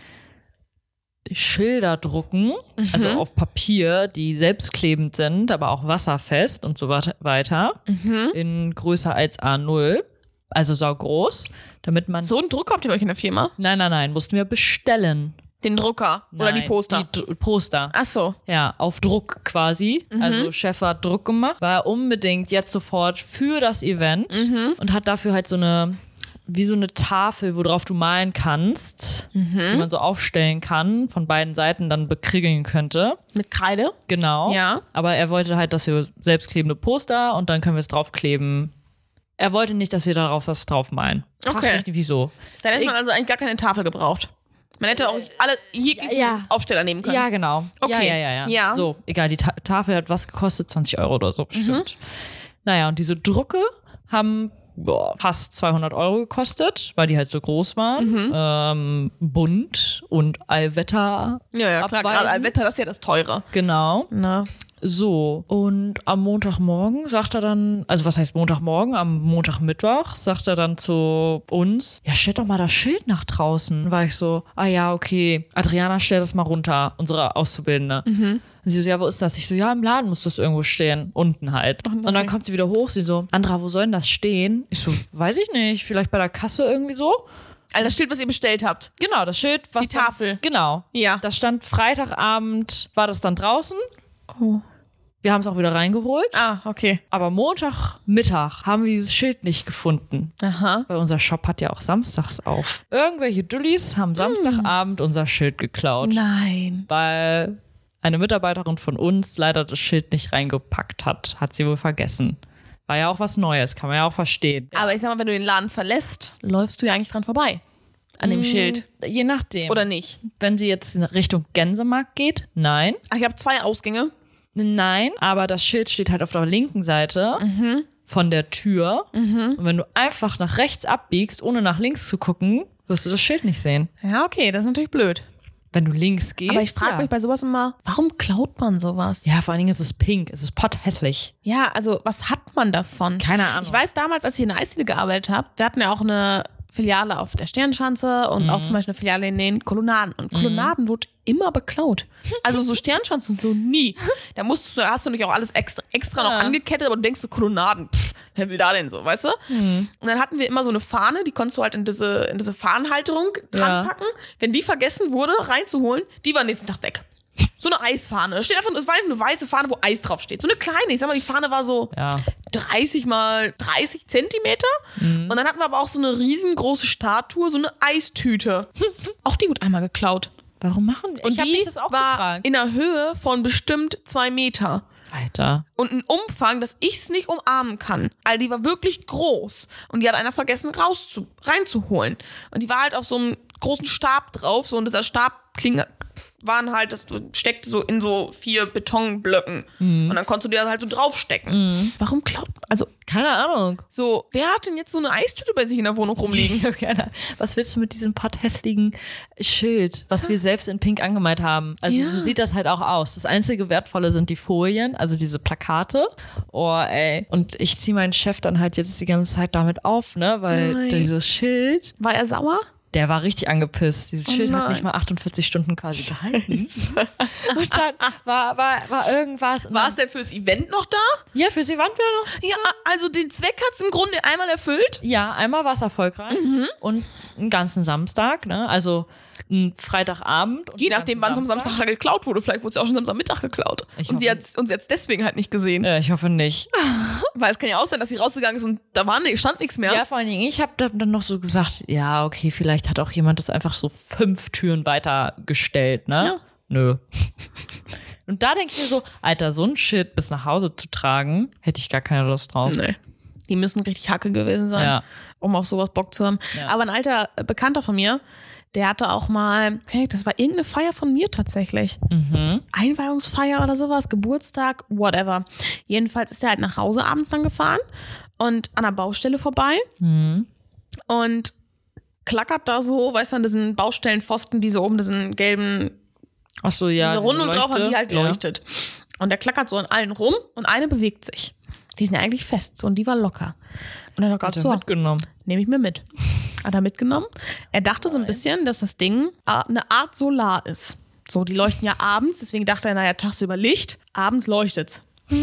[SPEAKER 1] Schilder drucken, also auf Papier, die selbstklebend sind, aber auch wasserfest und so weit- weiter, in größer als A0, also saugroß, damit man.
[SPEAKER 2] So einen Druck habt ihr bei euch in der Firma?
[SPEAKER 1] Nein, nein, nein, mussten wir bestellen.
[SPEAKER 2] Den Drucker oder die
[SPEAKER 1] Nein,
[SPEAKER 2] Poster?
[SPEAKER 1] Die Dr- Poster.
[SPEAKER 2] Ach so.
[SPEAKER 1] Ja, auf Druck quasi.
[SPEAKER 2] Mhm.
[SPEAKER 1] Also Chef hat Druck gemacht, war unbedingt jetzt sofort für das Event
[SPEAKER 2] Mhm.
[SPEAKER 1] und hat dafür halt so eine wie so eine Tafel, worauf du malen kannst,
[SPEAKER 2] Mhm.
[SPEAKER 1] die man so aufstellen kann, von beiden Seiten dann bekriegeln könnte.
[SPEAKER 2] Mit Kreide?
[SPEAKER 1] Genau.
[SPEAKER 2] Ja.
[SPEAKER 1] Aber er wollte halt, dass wir selbstklebende Poster und dann können wir es draufkleben. Er wollte nicht, dass wir darauf was draufmalen. Frag
[SPEAKER 2] Okay.
[SPEAKER 1] mich nicht, wieso.
[SPEAKER 2] Dann hätte
[SPEAKER 1] Ich-
[SPEAKER 2] man also eigentlich gar keine Tafel gebraucht. Man hätte auch alle jeglichen
[SPEAKER 1] Ja.
[SPEAKER 2] Aufsteller nehmen können.
[SPEAKER 1] Ja, genau.
[SPEAKER 2] Okay.
[SPEAKER 1] Ja, ja, ja, ja.
[SPEAKER 2] Ja.
[SPEAKER 1] So, egal, die Ta Tafel hat was gekostet? 20 Euro oder so bestimmt.
[SPEAKER 2] Mhm.
[SPEAKER 1] Naja, und diese Drucke haben boah, fast 200 Euro gekostet, weil die halt so groß waren.
[SPEAKER 2] Mhm.
[SPEAKER 1] Ähm, bunt und Allwetter.
[SPEAKER 2] Ja, ja, klar. Gerade. Allwetter, das ist ja das Teure.
[SPEAKER 1] Genau.
[SPEAKER 2] Na.
[SPEAKER 1] So, und am Montagmorgen sagt er dann, also was heißt Montagmorgen? Am Montagmittwoch sagt er dann zu uns, ja, stellt doch mal das Schild nach draußen. War ich so, ah ja, okay, Adriana, stell das mal runter, unsere Auszubildende. Und sie so, ja, wo ist das? Ich so, ja, im Laden muss das irgendwo stehen, unten halt. und dann kommt sie wieder hoch, sie so, Andra, wo soll denn das stehen? Ich so, weiß ich nicht, vielleicht bei der Kasse irgendwie so.
[SPEAKER 2] Also das Schild, was ihr bestellt habt.
[SPEAKER 1] Genau, das Schild, was
[SPEAKER 2] Die Tafel.
[SPEAKER 1] genau.
[SPEAKER 2] Ja.
[SPEAKER 1] Das stand Freitagabend, war das dann draußen.
[SPEAKER 2] Oh.
[SPEAKER 1] Wir haben es auch wieder reingeholt.
[SPEAKER 2] Ah, okay.
[SPEAKER 1] Aber Montagmittag haben wir dieses Schild nicht gefunden.
[SPEAKER 2] Aha.
[SPEAKER 1] Weil unser Shop hat ja auch samstags auf. Irgendwelche Dullis haben Samstagabend unser Schild geklaut.
[SPEAKER 2] Nein.
[SPEAKER 1] Weil eine Mitarbeiterin von uns leider das Schild nicht reingepackt hat. Hat sie wohl vergessen. War ja auch was Neues, kann man ja auch verstehen.
[SPEAKER 2] Aber ich sag mal, wenn du den Laden verlässt, läufst du ja eigentlich dran vorbei. An dem Schild.
[SPEAKER 1] Je nachdem.
[SPEAKER 2] Oder nicht?
[SPEAKER 1] wenn sie jetzt in Richtung Gänsemarkt geht, nein.
[SPEAKER 2] Ach, ich habe zwei Ausgänge.
[SPEAKER 1] Nein, aber das Schild steht halt auf der linken Seite von der Tür. Und wenn du einfach nach rechts abbiegst, ohne nach links zu gucken, wirst du das Schild nicht sehen.
[SPEAKER 2] Ja, okay, das ist natürlich blöd.
[SPEAKER 1] Wenn du links gehst.
[SPEAKER 2] Aber ich frage
[SPEAKER 1] ja.
[SPEAKER 2] mich bei sowas immer, warum klaut man sowas?
[SPEAKER 1] Ja, vor allen Dingen ist es pink, es ist potthässlich.
[SPEAKER 2] Ja, also was hat man davon?
[SPEAKER 1] Keine Ahnung.
[SPEAKER 2] Ich weiß damals, als ich in der Eisdiele gearbeitet habe, wir hatten ja auch eine Filiale auf der Sternschanze und auch zum Beispiel eine Filiale in den Kolonnaden. Und Kolonnaden wurde immer beklaut. Also so Sternschanzen so nie. Da musstest du, hast du nicht auch alles extra, extra noch
[SPEAKER 1] Ja.
[SPEAKER 2] angekettet, aber du denkst so Kolonnaden, pff, wer will da denn so, weißt du? Und dann hatten wir immer so eine Fahne, die konntest du halt in diese, in diese Fahnenhalterung dran packen. Wenn die vergessen wurde, reinzuholen, die war nächsten Tag weg. So eine Eisfahne. Steht einfach, es war eine weiße Fahne, wo Eis drauf steht. So eine kleine. Ich sag mal, die Fahne war so
[SPEAKER 1] Ja.
[SPEAKER 2] 30 mal 30 Zentimeter.
[SPEAKER 1] Mhm.
[SPEAKER 2] Und dann hatten wir aber auch so eine riesengroße Statue, so eine Eistüte. auch die wurde einmal geklaut.
[SPEAKER 1] Warum machen wir?
[SPEAKER 2] Und
[SPEAKER 1] ich
[SPEAKER 2] die
[SPEAKER 1] das auch
[SPEAKER 2] war
[SPEAKER 1] gefragt.
[SPEAKER 2] in der Höhe von bestimmt zwei Meter.
[SPEAKER 1] Alter.
[SPEAKER 2] Und ein Umfang, dass ich es nicht umarmen kann. Also die war wirklich groß. Und die hat einer vergessen rauszu reinzuholen. Und die war halt auf so einem großen Stab drauf. So, und dieser Stabklinge waren halt, das steckte so in so vier Betonblöcken.
[SPEAKER 1] Mhm.
[SPEAKER 2] Und dann konntest du dir das halt so draufstecken. Warum glaubt Also,
[SPEAKER 1] Keine Ahnung.
[SPEAKER 2] so, wer hat denn jetzt so eine Eistüte bei sich in der Wohnung rumliegen?
[SPEAKER 1] Keine- Was willst du mit diesem potthässlichen Schild, was wir selbst in Pink angemalt haben? Also
[SPEAKER 2] Ja.
[SPEAKER 1] so sieht das halt auch aus. Das einzige Wertvolle sind die Folien, also diese Plakate. Oh, ey. Und ich ziehe meinen Chef dann halt jetzt die ganze Zeit damit auf, ne? Weil
[SPEAKER 2] Nein.
[SPEAKER 1] dieses Schild,
[SPEAKER 2] War er sauer?
[SPEAKER 1] Der war richtig angepisst. Dieses Schild hat
[SPEAKER 2] nein.
[SPEAKER 1] nicht mal 48 Stunden quasi gehalten. Und dann war, war, war irgendwas.
[SPEAKER 2] War es denn fürs Event noch da?
[SPEAKER 1] Ja, für sie waren wir noch.
[SPEAKER 2] Ja, also den Zweck hat es im Grunde einmal erfüllt.
[SPEAKER 1] Ja, einmal war es erfolgreich
[SPEAKER 2] Mhm.
[SPEAKER 1] und einen ganzen Samstag, ne? Also ein Freitagabend. Und
[SPEAKER 2] Je nachdem, wann es am Samstag geklaut wurde. Vielleicht wurde es ja auch schon Samstagmittag geklaut.
[SPEAKER 1] Ich
[SPEAKER 2] und sie
[SPEAKER 1] hoffe-
[SPEAKER 2] hat und sie hat's deswegen halt nicht gesehen.
[SPEAKER 1] Ja, ich hoffe nicht.
[SPEAKER 2] Weil es kann ja auch sein, dass sie rausgegangen ist und da war stand nichts mehr.
[SPEAKER 1] Ja, vor allen Dingen, ich habe dann noch so gesagt, ja, okay, vielleicht hat auch jemand das einfach so fünf Türen weitergestellt, ne?
[SPEAKER 2] Ja.
[SPEAKER 1] Nö. Und da denke ich mir so, Alter, so ein Shit bis nach Hause zu tragen, hätte ich gar keine Lust drauf.
[SPEAKER 2] Nee. Die müssen richtig Hacke gewesen sein,
[SPEAKER 1] Ja.
[SPEAKER 2] um auf sowas Bock zu haben.
[SPEAKER 1] Ja.
[SPEAKER 2] Aber ein alter Bekannter von mir, der hatte auch mal, okay, das war irgendeine Feier von mir tatsächlich.
[SPEAKER 1] Mhm.
[SPEAKER 2] Einweihungsfeier oder sowas, Geburtstag, whatever. Jedenfalls ist er halt nach Hause abends dann gefahren und an der Baustelle vorbei
[SPEAKER 1] Mhm.
[SPEAKER 2] und klackert da so, weißt du, an diesen Baustellenpfosten, diese oben diesen gelben,
[SPEAKER 1] Ach so, ja.
[SPEAKER 2] diese Runde und drauf, und die halt
[SPEAKER 1] Ja.
[SPEAKER 2] leuchtet. Und der klackert so an allen rum und eine bewegt sich. Die sind ja eigentlich fest so, und die war locker. Und er hat
[SPEAKER 1] Hat
[SPEAKER 2] gerade
[SPEAKER 1] er
[SPEAKER 2] so,
[SPEAKER 1] mitgenommen.
[SPEAKER 2] nehme ich mir mit. Hat er mitgenommen. Er dachte so ein bisschen, dass das Ding eine Art Solar ist. So, die leuchten ja abends, deswegen dachte er, naja, tagsüber Licht, abends leuchtet's.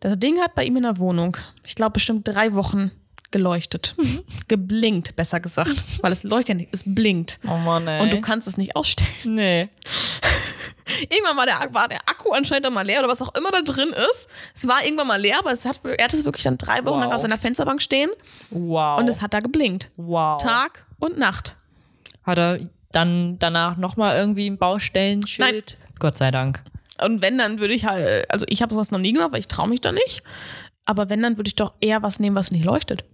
[SPEAKER 2] Das Ding hat bei ihm in der Wohnung, ich glaube, bestimmt drei Wochen geleuchtet. Geblinkt, besser gesagt. Weil es leuchtet ja nicht, es blinkt.
[SPEAKER 1] Oh Mann, ey.
[SPEAKER 2] Und du kannst es nicht ausstellen.
[SPEAKER 1] Nee.
[SPEAKER 2] Irgendwann war der, war der Akku anscheinend dann mal leer oder was auch immer da drin ist. Es war irgendwann mal leer, aber es hat, er hatte es wirklich dann drei Wochen
[SPEAKER 1] Wow.
[SPEAKER 2] lang auf seiner Fensterbank stehen
[SPEAKER 1] Wow.
[SPEAKER 2] und es hat da geblinkt.
[SPEAKER 1] wow.
[SPEAKER 2] Tag und Nacht.
[SPEAKER 1] Hat er dann danach nochmal irgendwie ein Baustellenschild? Gott sei Dank.
[SPEAKER 2] Und wenn, dann würde ich halt, also ich habe sowas noch nie gemacht, weil ich traue mich da nicht. Aber wenn, dann würde ich doch eher was nehmen, was nicht leuchtet.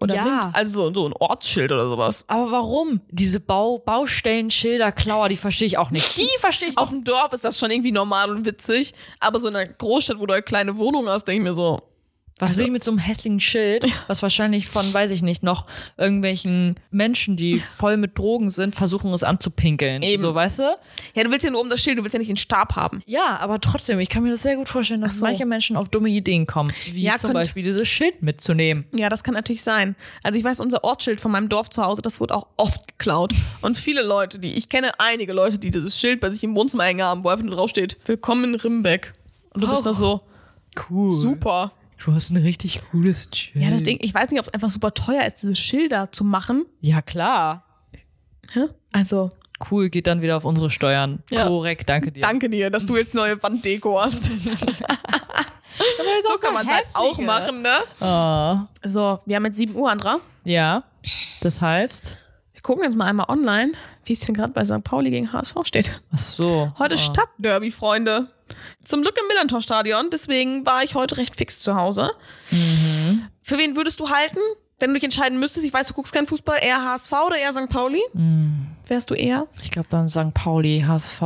[SPEAKER 2] Oder
[SPEAKER 1] Ja.
[SPEAKER 2] blinkt. Also so, so ein Ortsschild oder sowas.
[SPEAKER 1] Aber warum? Diese Bau Baustellenschilder, Klauer, die verstehe ich auch nicht. Die verstehe ich
[SPEAKER 2] Auf dem Dorf ist das schon irgendwie normal und witzig. Aber so in einer Großstadt, wo du eine kleine Wohnung hast, denke ich mir so,
[SPEAKER 1] Was will ich mit so einem hässlichen Schild, was wahrscheinlich von, weiß ich nicht, noch irgendwelchen Menschen, die voll mit Drogen sind, versuchen es anzupinkeln.
[SPEAKER 2] Eben.
[SPEAKER 1] So, weißt du?
[SPEAKER 2] ja, du willst ja nur um das Schild, du willst ja nicht den Stab haben.
[SPEAKER 1] Ja, aber trotzdem, ich kann mir das sehr gut vorstellen, dass
[SPEAKER 2] so.
[SPEAKER 1] manche Menschen auf dumme Ideen kommen. Wie
[SPEAKER 2] Ja,
[SPEAKER 1] zum
[SPEAKER 2] könnt-
[SPEAKER 1] Beispiel dieses Schild mitzunehmen.
[SPEAKER 2] Ja, das kann natürlich sein. Also ich weiß, unser Ortsschild von meinem Dorf zu Hause, das wird auch oft geklaut. Und viele Leute, die, ich kenne einige Leute, die dieses Schild bei sich im Wohnzimmer hängen haben, wo einfach nur draufsteht, willkommen in Rimbeck. Und du bist
[SPEAKER 1] Oh.
[SPEAKER 2] da so,
[SPEAKER 1] Cool.
[SPEAKER 2] super.
[SPEAKER 1] Du hast ein richtig cooles Schild.
[SPEAKER 2] Ja, das Ding, ich weiß nicht, ob es einfach super teuer ist, diese Schilder zu machen.
[SPEAKER 1] Ja, klar.
[SPEAKER 2] Hä? Also,
[SPEAKER 1] Cool, geht dann wieder auf unsere Steuern.
[SPEAKER 2] Ja.
[SPEAKER 1] Korrekt, danke dir.
[SPEAKER 2] danke dir, dass du jetzt neue Wanddeko hast. so kann man es halt auch machen, ne?
[SPEAKER 1] Oh.
[SPEAKER 2] So, wir haben jetzt 7 Uhr, Andra.
[SPEAKER 1] Ja, das heißt.
[SPEAKER 2] Wir gucken jetzt mal einmal online, wie es denn gerade bei St. Pauli gegen HSV steht.
[SPEAKER 1] Ach so.
[SPEAKER 2] Heute
[SPEAKER 1] oh.
[SPEAKER 2] Stadtderby, Freunde. Zum Glück im Millantor-Stadion, deswegen war ich heute recht fix zu Hause.
[SPEAKER 1] Mhm.
[SPEAKER 2] Für wen würdest du halten, wenn du dich entscheiden müsstest? Ich weiß, du guckst keinen Fußball, eher HSV oder eher St. Pauli?
[SPEAKER 1] Mhm.
[SPEAKER 2] Wärst du eher?
[SPEAKER 1] Ich glaube dann St. Pauli, HSV,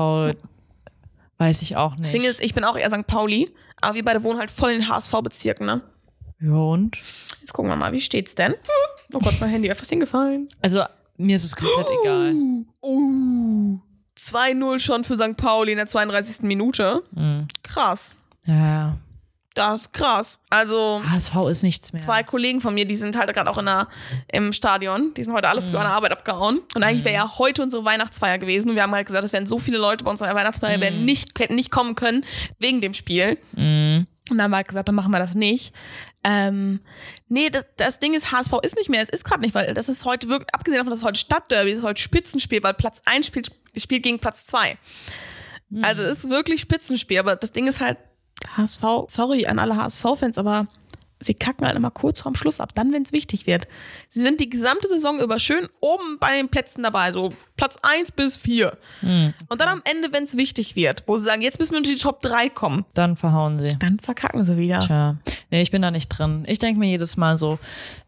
[SPEAKER 1] weiß ich auch nicht.
[SPEAKER 2] Ding ist, ich bin auch eher St. Pauli, aber wir beide wohnen halt voll in den HSV-Bezirken, ne?
[SPEAKER 1] Ja, und?
[SPEAKER 2] Jetzt gucken wir mal, wie steht's denn? Oh Gott, mein Handy ist fast hingefallen.
[SPEAKER 1] Also, mir ist es komplett egal.
[SPEAKER 2] Uh, 2-0 schon für St. Pauli in der 32. Minute.
[SPEAKER 1] Mhm.
[SPEAKER 2] Krass.
[SPEAKER 1] Ja.
[SPEAKER 2] Das ist krass. Also,
[SPEAKER 1] HSV ist nichts mehr.
[SPEAKER 2] zwei Kollegen von mir, die sind halt gerade auch in der, im Stadion. Die sind heute alle früh an der Arbeit abgehauen. Und eigentlich wäre ja heute unsere Weihnachtsfeier gewesen. Wir haben halt gesagt, es wären so viele Leute bei unserer Weihnachtsfeier, wären nicht, hätten nicht kommen können wegen dem Spiel.
[SPEAKER 1] Mhm.
[SPEAKER 2] Und dann haben wir halt gesagt, dann machen wir das nicht. Ähm, nee, das, das Ding ist, HSV ist nicht mehr. Es ist gerade nicht, weil das ist heute wirklich, abgesehen davon, dass es heute Stadtderby ist heute Spitzenspiel, weil Platz 1 spielt, spielt gegen Platz 2. Also es ist wirklich Spitzenspiel, aber das Ding ist halt, HSV, sorry an alle HSV-Fans, aber sie kacken halt immer kurz vorm Schluss ab, dann, wenn es wichtig wird. Sie sind die gesamte Saison über schön oben bei den Plätzen dabei, so Platz 1 bis 4.
[SPEAKER 1] Mhm.
[SPEAKER 2] Und dann am Ende, wenn es wichtig wird, wo sie sagen, jetzt müssen wir unter die Top 3 kommen,
[SPEAKER 1] Dann verhauen sie.
[SPEAKER 2] dann verkacken sie wieder.
[SPEAKER 1] Tja, nee, ich bin da nicht drin. Ich denke mir jedes Mal so,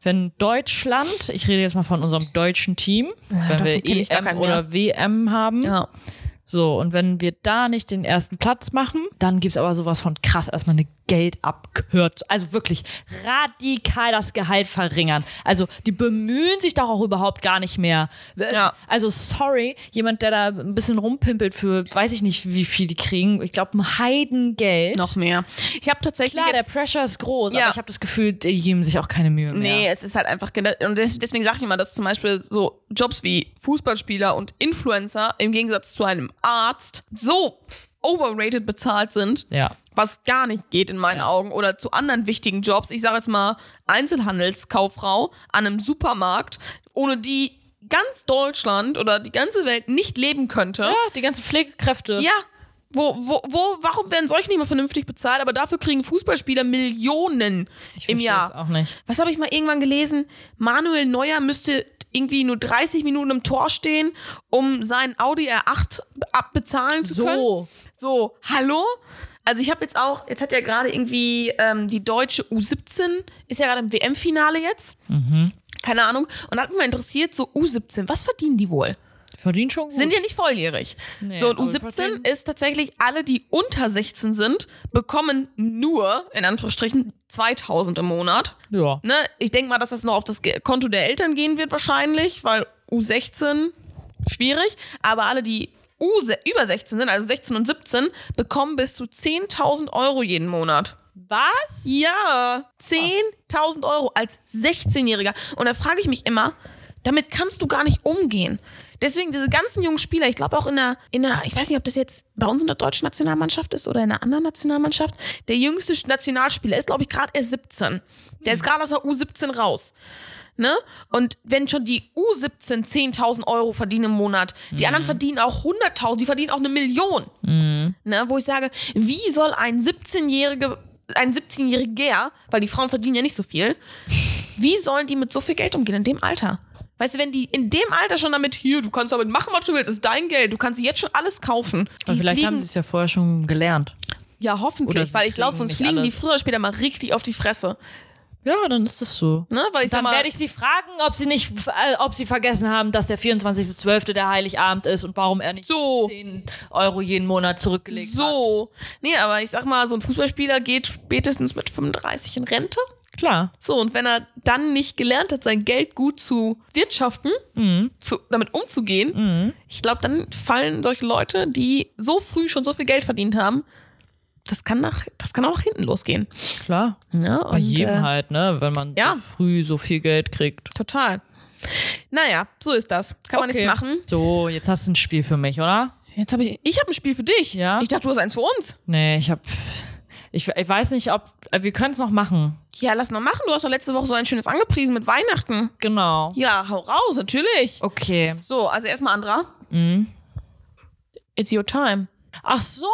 [SPEAKER 1] wenn Deutschland, ich rede jetzt mal von unserem deutschen Team, wenn
[SPEAKER 2] davon
[SPEAKER 1] wir EM
[SPEAKER 2] keinen
[SPEAKER 1] oder WM haben,
[SPEAKER 2] Ja.
[SPEAKER 1] So, und wenn wir da nicht den ersten Platz machen, dann gibt's aber sowas von krass erstmal eine Geldabkürzung. Also wirklich radikal das Gehalt verringern. Also die bemühen sich doch auch überhaupt gar nicht mehr.
[SPEAKER 2] Ja.
[SPEAKER 1] Also sorry, jemand, der da ein bisschen rumpimpelt für, weiß ich nicht, wie viel die kriegen. Ich glaube, ein Heidengeld.
[SPEAKER 2] Noch mehr. Ich habe tatsächlich
[SPEAKER 1] Klar, der Pressure ist groß,
[SPEAKER 2] Ja.
[SPEAKER 1] aber ich habe das Gefühl, die geben sich auch keine Mühe mehr.
[SPEAKER 2] Nee, es ist halt einfach, und des- deswegen sage ich immer, dass zum Beispiel so Jobs wie Fußballspieler und Influencer im Gegensatz zu einem Arzt so overrated bezahlt sind,
[SPEAKER 1] Ja.
[SPEAKER 2] was gar nicht geht in meinen Augen, oder zu anderen wichtigen Jobs. Ich sage jetzt mal Einzelhandelskauffrau an einem Supermarkt, ohne die ganz Deutschland oder die ganze Welt nicht leben könnte.
[SPEAKER 1] Ja, die ganzen Pflegekräfte.
[SPEAKER 2] Ja. Wo, wo, wo, warum werden solche nicht mehr vernünftig bezahlt, aber dafür kriegen Fußballspieler Millionen
[SPEAKER 1] ich
[SPEAKER 2] im Jahr?
[SPEAKER 1] auch nicht.
[SPEAKER 2] Was habe ich mal irgendwann gelesen? Manuel Neuer müsste irgendwie nur 30 Minuten im Tor stehen, um seinen Audi R8 abbezahlen zu können.
[SPEAKER 1] So.
[SPEAKER 2] So, hallo? Also ich habe jetzt auch, jetzt hat ja gerade irgendwie ähm, die deutsche U17, ist ja gerade im WM-Finale jetzt. Keine Ahnung. Und da hat mich mal interessiert, so U17, was verdienen die wohl?
[SPEAKER 1] Verdient schon gut.
[SPEAKER 2] Sind ja nicht volljährig.
[SPEAKER 1] Nee,
[SPEAKER 2] so, und
[SPEAKER 1] aber
[SPEAKER 2] U17
[SPEAKER 1] verdienen-
[SPEAKER 2] ist tatsächlich, alle, die unter 16 sind, bekommen nur, in Anführungsstrichen, 2000 im Monat.
[SPEAKER 1] ja.
[SPEAKER 2] Ne? Ich denke mal, dass das noch auf das Konto der Eltern gehen wird wahrscheinlich, weil U16 schwierig. Aber alle, die U über 16 sind, also 16 und 17, bekommen bis zu 10.000 Euro jeden Monat.
[SPEAKER 1] Was?
[SPEAKER 2] Ja, 10.000 Euro als 16-Jähriger. Und da frage ich mich immer, damit kannst du gar nicht umgehen. Deswegen diese ganzen jungen Spieler, ich glaube auch in der, in der, ich weiß nicht, ob das jetzt bei uns in der deutschen Nationalmannschaft ist oder in einer anderen Nationalmannschaft, der jüngste Nationalspieler ist, glaube ich, gerade erst 17. Der ist gerade aus der U17 raus. Ne? Und wenn schon die U17 10.000 Euro verdienen im Monat, die anderen verdienen auch 100.000, die verdienen auch eine Million. Ne? Wo ich sage, wie soll ein 17-jährige, ein 17-jähriger, weil die Frauen verdienen ja nicht so viel, wie sollen die mit so viel Geld umgehen in dem Alter? Weißt du, wenn die in dem Alter schon damit, hier, du kannst damit machen, was du willst, ist dein Geld, du kannst jetzt schon alles kaufen.
[SPEAKER 1] Aber
[SPEAKER 2] Die
[SPEAKER 1] vielleicht
[SPEAKER 2] fliegen,
[SPEAKER 1] haben sie es ja vorher schon gelernt.
[SPEAKER 2] ja, hoffentlich, weil ich glaube, sonst fliegen die
[SPEAKER 1] alles.
[SPEAKER 2] früher oder später mal richtig auf die Fresse.
[SPEAKER 1] Ja, dann ist das so.
[SPEAKER 2] Ne? Weil ich
[SPEAKER 1] Dann werde ich sie fragen, ob sie nicht, äh, ob sie vergessen haben, dass der 24.12. der Heiligabend ist und warum er nicht
[SPEAKER 2] So.
[SPEAKER 1] 10 Euro jeden Monat zurückgelegt hat.
[SPEAKER 2] so. Nee, aber ich sag mal, so ein Fußballspieler geht spätestens mit 35 in Rente.
[SPEAKER 1] Klar.
[SPEAKER 2] So, und wenn er dann nicht gelernt hat, sein Geld gut zu wirtschaften,
[SPEAKER 1] Mhm.
[SPEAKER 2] zu, damit umzugehen, ich glaube, dann fallen solche Leute, die so früh schon so viel Geld verdient haben, das kann, nach, das kann auch nach hinten losgehen.
[SPEAKER 1] Klar.
[SPEAKER 2] Ja,
[SPEAKER 1] Bei jedem
[SPEAKER 2] äh,
[SPEAKER 1] halt, ne? Wenn man
[SPEAKER 2] ja.
[SPEAKER 1] so früh so viel Geld kriegt.
[SPEAKER 2] Total. Naja, so ist das. Kann man
[SPEAKER 1] Okay.
[SPEAKER 2] nichts machen.
[SPEAKER 1] So, jetzt hast du ein Spiel für mich, oder?
[SPEAKER 2] Jetzt habe ich, ich habe ein Spiel für dich.
[SPEAKER 1] Ja?
[SPEAKER 2] Ich dachte, du hast eins für uns.
[SPEAKER 1] Nee, ich hab. Ich, ich weiß nicht, ob. äh, Wir können es noch machen.
[SPEAKER 2] Ja, lass noch machen. Du hast doch letzte Woche so ein schönes angepriesen mit Weihnachten.
[SPEAKER 1] Genau.
[SPEAKER 2] Ja, hau raus, natürlich.
[SPEAKER 1] Okay.
[SPEAKER 2] So, also erstmal Andra.
[SPEAKER 1] Mhm.
[SPEAKER 2] It's your time.
[SPEAKER 1] Ach so.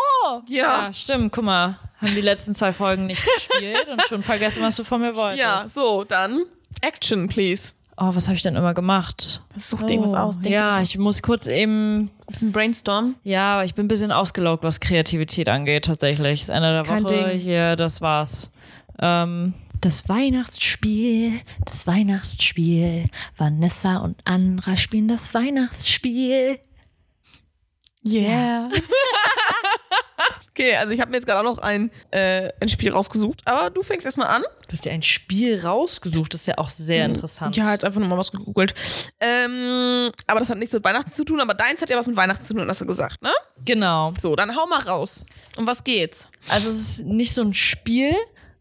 [SPEAKER 2] Ja.
[SPEAKER 1] stimmt. Guck mal. Haben die letzten zwei Folgen nicht gespielt und schon vergessen, was du von mir wolltest.
[SPEAKER 2] Ja, so, dann Action, please.
[SPEAKER 1] Oh, was habe ich denn immer gemacht?
[SPEAKER 2] Such dir irgendwas aus.
[SPEAKER 1] Ja, ich muss kurz eben.
[SPEAKER 2] Ein bisschen brainstorm.
[SPEAKER 1] Ja, aber ich bin ein bisschen ausgelaugt, was Kreativität angeht, tatsächlich. Das Ende der
[SPEAKER 2] Kein
[SPEAKER 1] Woche
[SPEAKER 2] Ding.
[SPEAKER 1] hier, das war's. Ähm, das Weihnachtsspiel, das Weihnachtsspiel. Vanessa und Andra spielen das Weihnachtsspiel.
[SPEAKER 2] Yeah. okay, also ich habe mir jetzt gerade auch noch ein, äh, ein Spiel rausgesucht, aber du fängst erstmal an.
[SPEAKER 1] Du hast dir ein Spiel rausgesucht, das ist ja auch sehr interessant.
[SPEAKER 2] Ja, jetzt einfach nur mal was gegoogelt. Ähm, aber das hat nichts mit Weihnachten zu tun, aber deins hat ja was mit Weihnachten zu tun, hast du gesagt, ne?
[SPEAKER 1] Genau.
[SPEAKER 2] So, dann hau mal raus. Um was geht's?
[SPEAKER 1] Also es ist nicht so ein Spiel,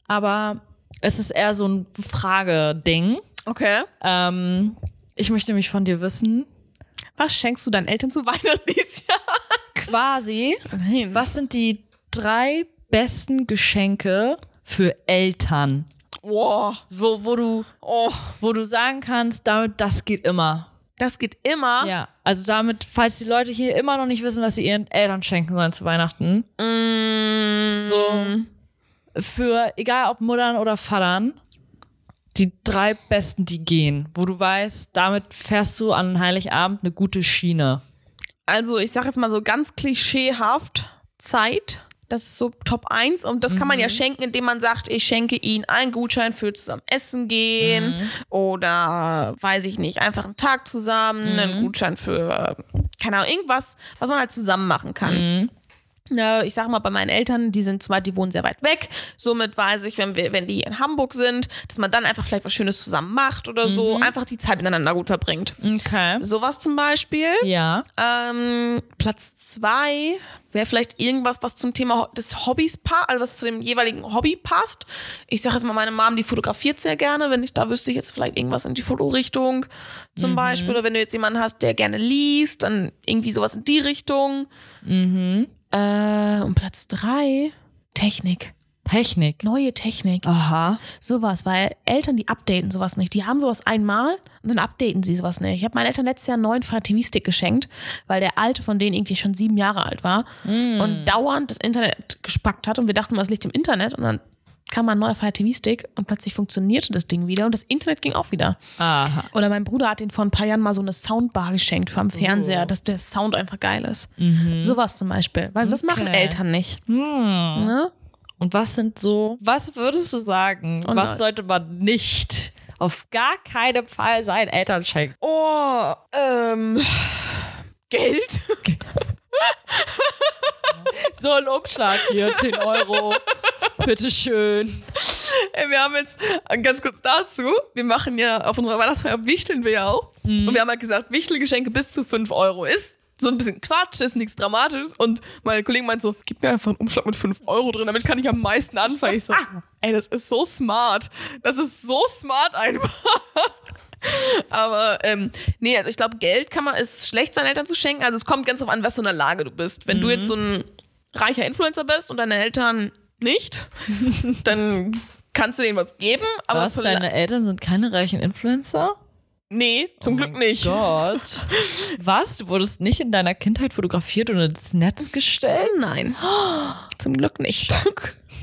[SPEAKER 1] aber es ist eher so ein Frageding.
[SPEAKER 2] Okay.
[SPEAKER 1] Ähm, ich möchte mich von dir wissen,
[SPEAKER 2] Was schenkst du deinen Eltern zu Weihnachten dieses Jahr?
[SPEAKER 1] quasi,
[SPEAKER 2] Nein.
[SPEAKER 1] was sind die drei besten Geschenke für Eltern?
[SPEAKER 2] Boah.
[SPEAKER 1] Wo, wo, du,
[SPEAKER 2] Oh,
[SPEAKER 1] wo du sagen kannst, damit, das geht immer.
[SPEAKER 2] das geht immer.
[SPEAKER 1] Ja, also damit, falls die Leute hier immer noch nicht wissen, was sie ihren Eltern schenken sollen zu Weihnachten,
[SPEAKER 2] Mm,
[SPEAKER 1] so für, egal ob Muttern oder Vatern, die drei besten, die gehen, wo du weißt, damit fährst du an Heiligabend eine gute Schiene.
[SPEAKER 2] Also, ich sag jetzt mal so ganz klischeehaft Zeit. Das ist so Top 1 und das kann man ja schenken, indem man sagt, ich schenke ihnen einen Gutschein für zusammen essen gehen oder weiß ich nicht, einfach einen Tag zusammen, einen Gutschein für, keine Ahnung, irgendwas, was man halt zusammen machen kann. Ja, ich sag mal, bei meinen Eltern, die sind zwar, die wohnen sehr weit weg. Somit weiß ich, wenn wir, wenn die in Hamburg sind, dass man dann einfach vielleicht was Schönes zusammen macht oder so, einfach die Zeit miteinander gut verbringt.
[SPEAKER 1] Okay.
[SPEAKER 2] Sowas zum Beispiel.
[SPEAKER 1] Ja.
[SPEAKER 2] Ähm, Platz zwei wäre vielleicht irgendwas, was zum Thema des Hobbys passt, also was zu dem jeweiligen Hobby passt. Ich sage jetzt mal, meine Mom, die fotografiert sehr gerne. Wenn ich da wüsste ich jetzt vielleicht irgendwas in die Fotorichtung zum Beispiel. Oder wenn du jetzt jemanden hast, der gerne liest, dann irgendwie sowas in die Richtung. Äh, und Platz drei, Technik.
[SPEAKER 1] Technik.
[SPEAKER 2] Neue Technik.
[SPEAKER 1] Aha.
[SPEAKER 2] Sowas, weil Eltern, die updaten sowas nicht. Die haben sowas einmal und dann updaten sie sowas nicht. Ich habe meinen Eltern letztes Jahr einen neuen Fire TV-Stick geschenkt, weil der alte von denen irgendwie schon sieben Jahre alt war und dauernd das Internet gespackt hat und wir dachten es liegt im Internet und dann kam ein neuer Fire TV-Stick und plötzlich funktionierte das Ding wieder und das Internet ging auch wieder.
[SPEAKER 1] Aha.
[SPEAKER 2] Oder mein Bruder hat ihn vor ein paar Jahren mal so eine Soundbar geschenkt vom Fernseher,
[SPEAKER 1] Oh.
[SPEAKER 2] dass der Sound einfach geil ist. Sowas zum Beispiel. Weil das machen
[SPEAKER 1] Okay.
[SPEAKER 2] Eltern nicht.
[SPEAKER 1] Hm.
[SPEAKER 2] Ne?
[SPEAKER 1] Und was sind so, was würdest du sagen,
[SPEAKER 2] Oh
[SPEAKER 1] was sollte man nicht auf gar keinen Fall seinen Eltern schenken?
[SPEAKER 2] Oh, ähm. Geld?
[SPEAKER 1] So ein Umschlag hier, 10 Euro. Bitteschön.
[SPEAKER 2] Ey, wir haben jetzt, äh, ganz kurz dazu, wir machen ja auf unserer Weihnachtsfeier, wichteln wir ja auch. Und wir haben halt gesagt, Wichtelgeschenke bis zu 5 Euro ist so ein bisschen Quatsch, ist nichts Dramatisches. Und mein Kollege meint so, gib mir einfach einen Umschlag mit 5 Euro drin, damit kann ich am meisten anfangen. Ich so, ey, das ist so smart. Das ist so smart einfach. Aber ähm, nee, also ich glaube, Geld kann man, ist schlecht seinen Eltern zu schenken. Also es kommt ganz drauf an, was für eine Lage du bist. Wenn du jetzt so ein reicher Influencer bist und deine Eltern nicht, dann kannst du denen was geben. Aber
[SPEAKER 1] Was, deine Eltern sind keine reichen Influencer?
[SPEAKER 2] nee, zum Glück nicht.
[SPEAKER 1] Oh Gott. Was? Du wurdest nicht in deiner Kindheit fotografiert und ins Netz gestellt?
[SPEAKER 2] Nein, zum Glück nicht.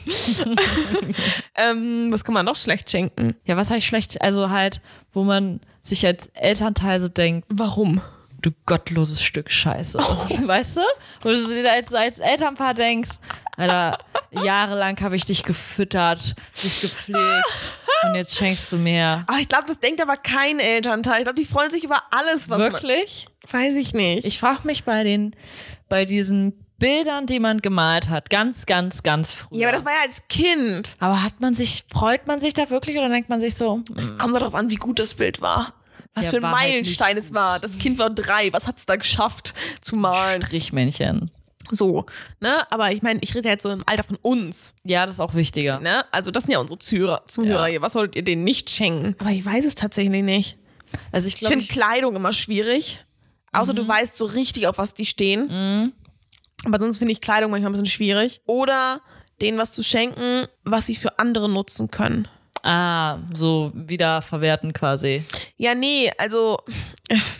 [SPEAKER 2] ähm, was kann man noch schlecht schenken?
[SPEAKER 1] Ja, was heißt schlecht? Also halt, wo man sich als Elternteil so denkt,
[SPEAKER 2] Warum?
[SPEAKER 1] du gottloses Stück Scheiße. Weißt du? Wo du dir als, als Elternpaar denkst, Alter, jahrelang habe ich dich gefüttert, dich gepflegt und jetzt schenkst du mir.
[SPEAKER 2] Ah, ich glaube, das denkt aber kein Elternteil. Ich glaube, die freuen sich über alles, was
[SPEAKER 1] Wirklich?
[SPEAKER 2] man. Weiß ich nicht.
[SPEAKER 1] Ich frage mich bei den, bei diesen Bildern, die man gemalt hat, ganz, ganz, ganz früh.
[SPEAKER 2] ja, aber das war ja als Kind.
[SPEAKER 1] aber hat man sich, freut man sich da wirklich oder denkt man sich so,
[SPEAKER 2] Es kommt darauf an, wie gut das Bild war. Was
[SPEAKER 1] Ja,
[SPEAKER 2] für ein
[SPEAKER 1] halt
[SPEAKER 2] Meilenstein
[SPEAKER 1] nicht
[SPEAKER 2] es war. Das Kind war drei. Was hat es da geschafft zu malen?
[SPEAKER 1] Strichmännchen?
[SPEAKER 2] So, ne? Aber ich meine, ich rede jetzt so im Alter von uns.
[SPEAKER 1] Ja, das ist auch wichtiger.
[SPEAKER 2] Ne? Also das sind ja unsere Zuhörer, Zuhörer
[SPEAKER 1] Ja.
[SPEAKER 2] hier. Was solltet ihr denen nicht schenken? Aber ich weiß es tatsächlich nicht.
[SPEAKER 1] Also ich
[SPEAKER 2] Ich
[SPEAKER 1] glaube,
[SPEAKER 2] finde Kleidung immer schwierig. Außer
[SPEAKER 1] Mhm.
[SPEAKER 2] du weißt so richtig, auf was die stehen. Aber sonst finde ich Kleidung manchmal ein bisschen schwierig. Oder denen was zu schenken, was sie für andere nutzen können.
[SPEAKER 1] ah, so wieder verwerten quasi.
[SPEAKER 2] Ja, nee, also.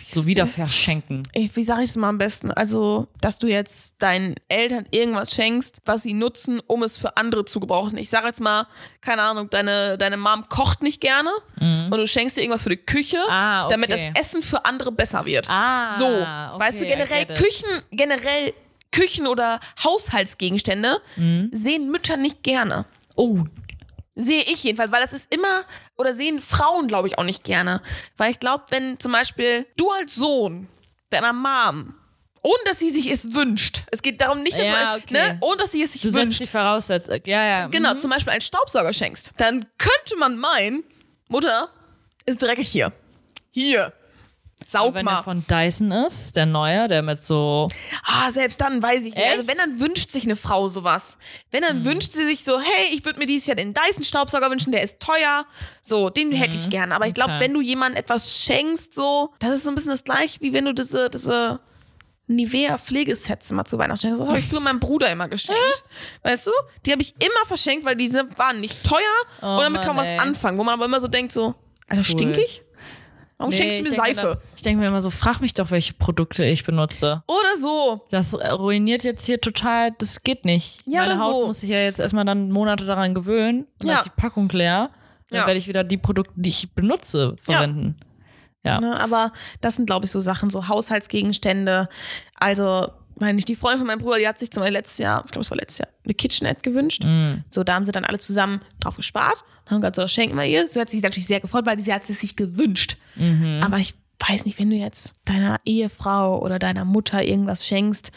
[SPEAKER 1] So wieder verschenken.
[SPEAKER 2] Ich, wie sage ich es mal am besten? Also, dass du jetzt deinen Eltern irgendwas schenkst, was sie nutzen, um es für andere zu gebrauchen. Ich sage jetzt mal, keine Ahnung, deine, deine Mom kocht nicht gerne und du schenkst dir irgendwas für die Küche,
[SPEAKER 1] Mhm. Ah, okay.
[SPEAKER 2] damit das Essen für andere besser wird.
[SPEAKER 1] Ah,
[SPEAKER 2] so,
[SPEAKER 1] okay,
[SPEAKER 2] weißt du, generell. Küchen, generell Küchen oder Haushaltsgegenstände
[SPEAKER 1] Mhm.
[SPEAKER 2] sehen Mütter nicht gerne.
[SPEAKER 1] Oh,
[SPEAKER 2] Sehe ich jedenfalls, weil das ist immer, oder sehen Frauen, glaube ich, auch nicht gerne. Weil ich glaube, wenn zum Beispiel du als Sohn deiner Mom, ohne dass sie sich es wünscht, es geht darum nicht, dass
[SPEAKER 1] Ja,
[SPEAKER 2] du,
[SPEAKER 1] okay.
[SPEAKER 2] ne, ohne dass sie es sich
[SPEAKER 1] du setzt
[SPEAKER 2] wünscht,
[SPEAKER 1] die Voraussetzung. Ja, ja.
[SPEAKER 2] genau,
[SPEAKER 1] mhm.
[SPEAKER 2] zum Beispiel einen Staubsauger schenkst, dann könnte man meinen, Mutter, ist dreckig hier. Hier. Saug
[SPEAKER 1] Wenn
[SPEAKER 2] mal.
[SPEAKER 1] der von Dyson ist, der neue, der mit so.
[SPEAKER 2] Ah, selbst dann weiß ich nicht.
[SPEAKER 1] Echt?
[SPEAKER 2] Also wenn, dann wünscht sich eine Frau sowas. Wenn, dann wünscht sie sich so, hey, ich würde mir dieses Jahr den Dyson-Staubsauger wünschen, der ist teuer. So, den hätte ich gern. Aber ich glaube,
[SPEAKER 1] Okay.
[SPEAKER 2] wenn du jemandem etwas schenkst, so, das ist so ein bisschen das gleiche, wie wenn du diese, diese Nivea-Pflegesets mal zu Weihnachten schenkst. Das habe ich früher meinem Bruder immer geschenkt. Weißt du? Die habe ich immer verschenkt, weil die waren nicht teuer
[SPEAKER 1] Oh
[SPEAKER 2] und damit kann man was anfangen. Wo man aber immer so denkt, so, Alter, stinkig? Warum
[SPEAKER 1] Nee,
[SPEAKER 2] schenkst du mir
[SPEAKER 1] ich
[SPEAKER 2] Seife?
[SPEAKER 1] Mir, ich denke mir immer so, frag mich doch, welche Produkte ich benutze.
[SPEAKER 2] Oder so.
[SPEAKER 1] Das ruiniert jetzt hier total, das geht nicht.
[SPEAKER 2] Ja,
[SPEAKER 1] Meine
[SPEAKER 2] oder
[SPEAKER 1] Haut
[SPEAKER 2] so.
[SPEAKER 1] muss sich ja jetzt erstmal dann Monate daran gewöhnen. Und
[SPEAKER 2] Ja.
[SPEAKER 1] dann ist die Packung leer. Dann
[SPEAKER 2] Ja.
[SPEAKER 1] werde ich wieder die Produkte, die ich benutze, verwenden. Ja.
[SPEAKER 2] Ne, aber das sind, glaube ich, so Sachen, so Haushaltsgegenstände. Also, meine ich, die Freundin von meinem Bruder, die hat sich zum Beispiel letztes Jahr, ich glaube, es war letztes Jahr, eine KitchenAid gewünscht.
[SPEAKER 1] Mm.
[SPEAKER 2] So, da haben sie dann alle zusammen drauf gespart. Dann haben gesagt, so, schenken wir ihr. So hat sie sich natürlich sehr gefreut, weil sie hat es sich gewünscht.
[SPEAKER 1] Mhm.
[SPEAKER 2] Aber ich weiß nicht, wenn du jetzt deiner Ehefrau oder deiner Mutter irgendwas schenkst,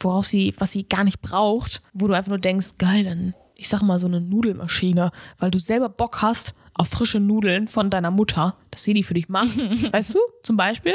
[SPEAKER 2] worauf sie, was sie gar nicht braucht, wo du einfach nur denkst, geil, dann, ich sag mal, so eine Nudelmaschine, weil du selber Bock hast auf frische Nudeln von deiner Mutter, dass sie die für dich macht. weißt du, zum Beispiel?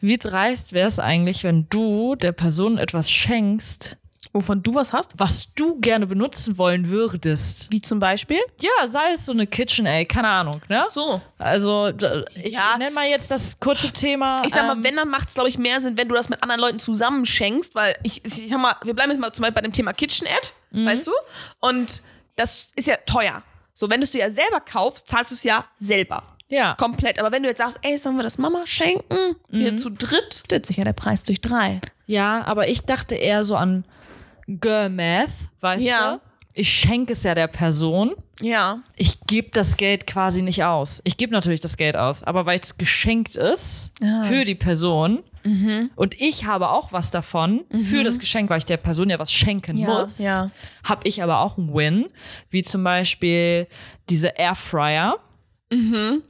[SPEAKER 1] Wie dreist wäre es eigentlich, wenn du der Person etwas schenkst,
[SPEAKER 2] Wovon du was hast?
[SPEAKER 1] was du gerne benutzen wollen würdest?
[SPEAKER 2] Wie zum Beispiel?
[SPEAKER 1] Ja, sei es so eine KitchenAid, keine Ahnung, ne?
[SPEAKER 2] So.
[SPEAKER 1] Also, ich
[SPEAKER 2] Ja.
[SPEAKER 1] nenne mal jetzt das kurze Thema.
[SPEAKER 2] Ich sag mal,
[SPEAKER 1] ähm,
[SPEAKER 2] wenn, dann macht es, glaube ich, mehr Sinn, wenn du das mit anderen Leuten zusammen schenkst, weil ich, ich sag mal, wir bleiben jetzt mal zum Beispiel bei dem Thema KitchenAid, weißt du? Und das ist ja teuer. So, wenn du es dir ja selber kaufst, zahlst du es ja selber.
[SPEAKER 1] Ja.
[SPEAKER 2] Komplett. Aber wenn du jetzt sagst, ey, sollen wir das Mama schenken? Wir zu dritt, stellt sich ja der Preis durch drei.
[SPEAKER 1] Ja, aber ich dachte eher so an Girl Math, weißt
[SPEAKER 2] Ja.
[SPEAKER 1] du? ich schenke es ja der Person.
[SPEAKER 2] Ja.
[SPEAKER 1] Ich gebe das Geld quasi nicht aus. Ich gebe natürlich das Geld aus, aber weil es geschenkt ist
[SPEAKER 2] Ah.
[SPEAKER 1] für die Person
[SPEAKER 2] Mhm.
[SPEAKER 1] und ich habe auch was davon für das Geschenk, weil ich der Person ja was schenken
[SPEAKER 2] Ja,
[SPEAKER 1] muss,
[SPEAKER 2] ja.
[SPEAKER 1] habe ich aber auch einen Win, wie zum Beispiel diese Airfryer.
[SPEAKER 2] Mhm.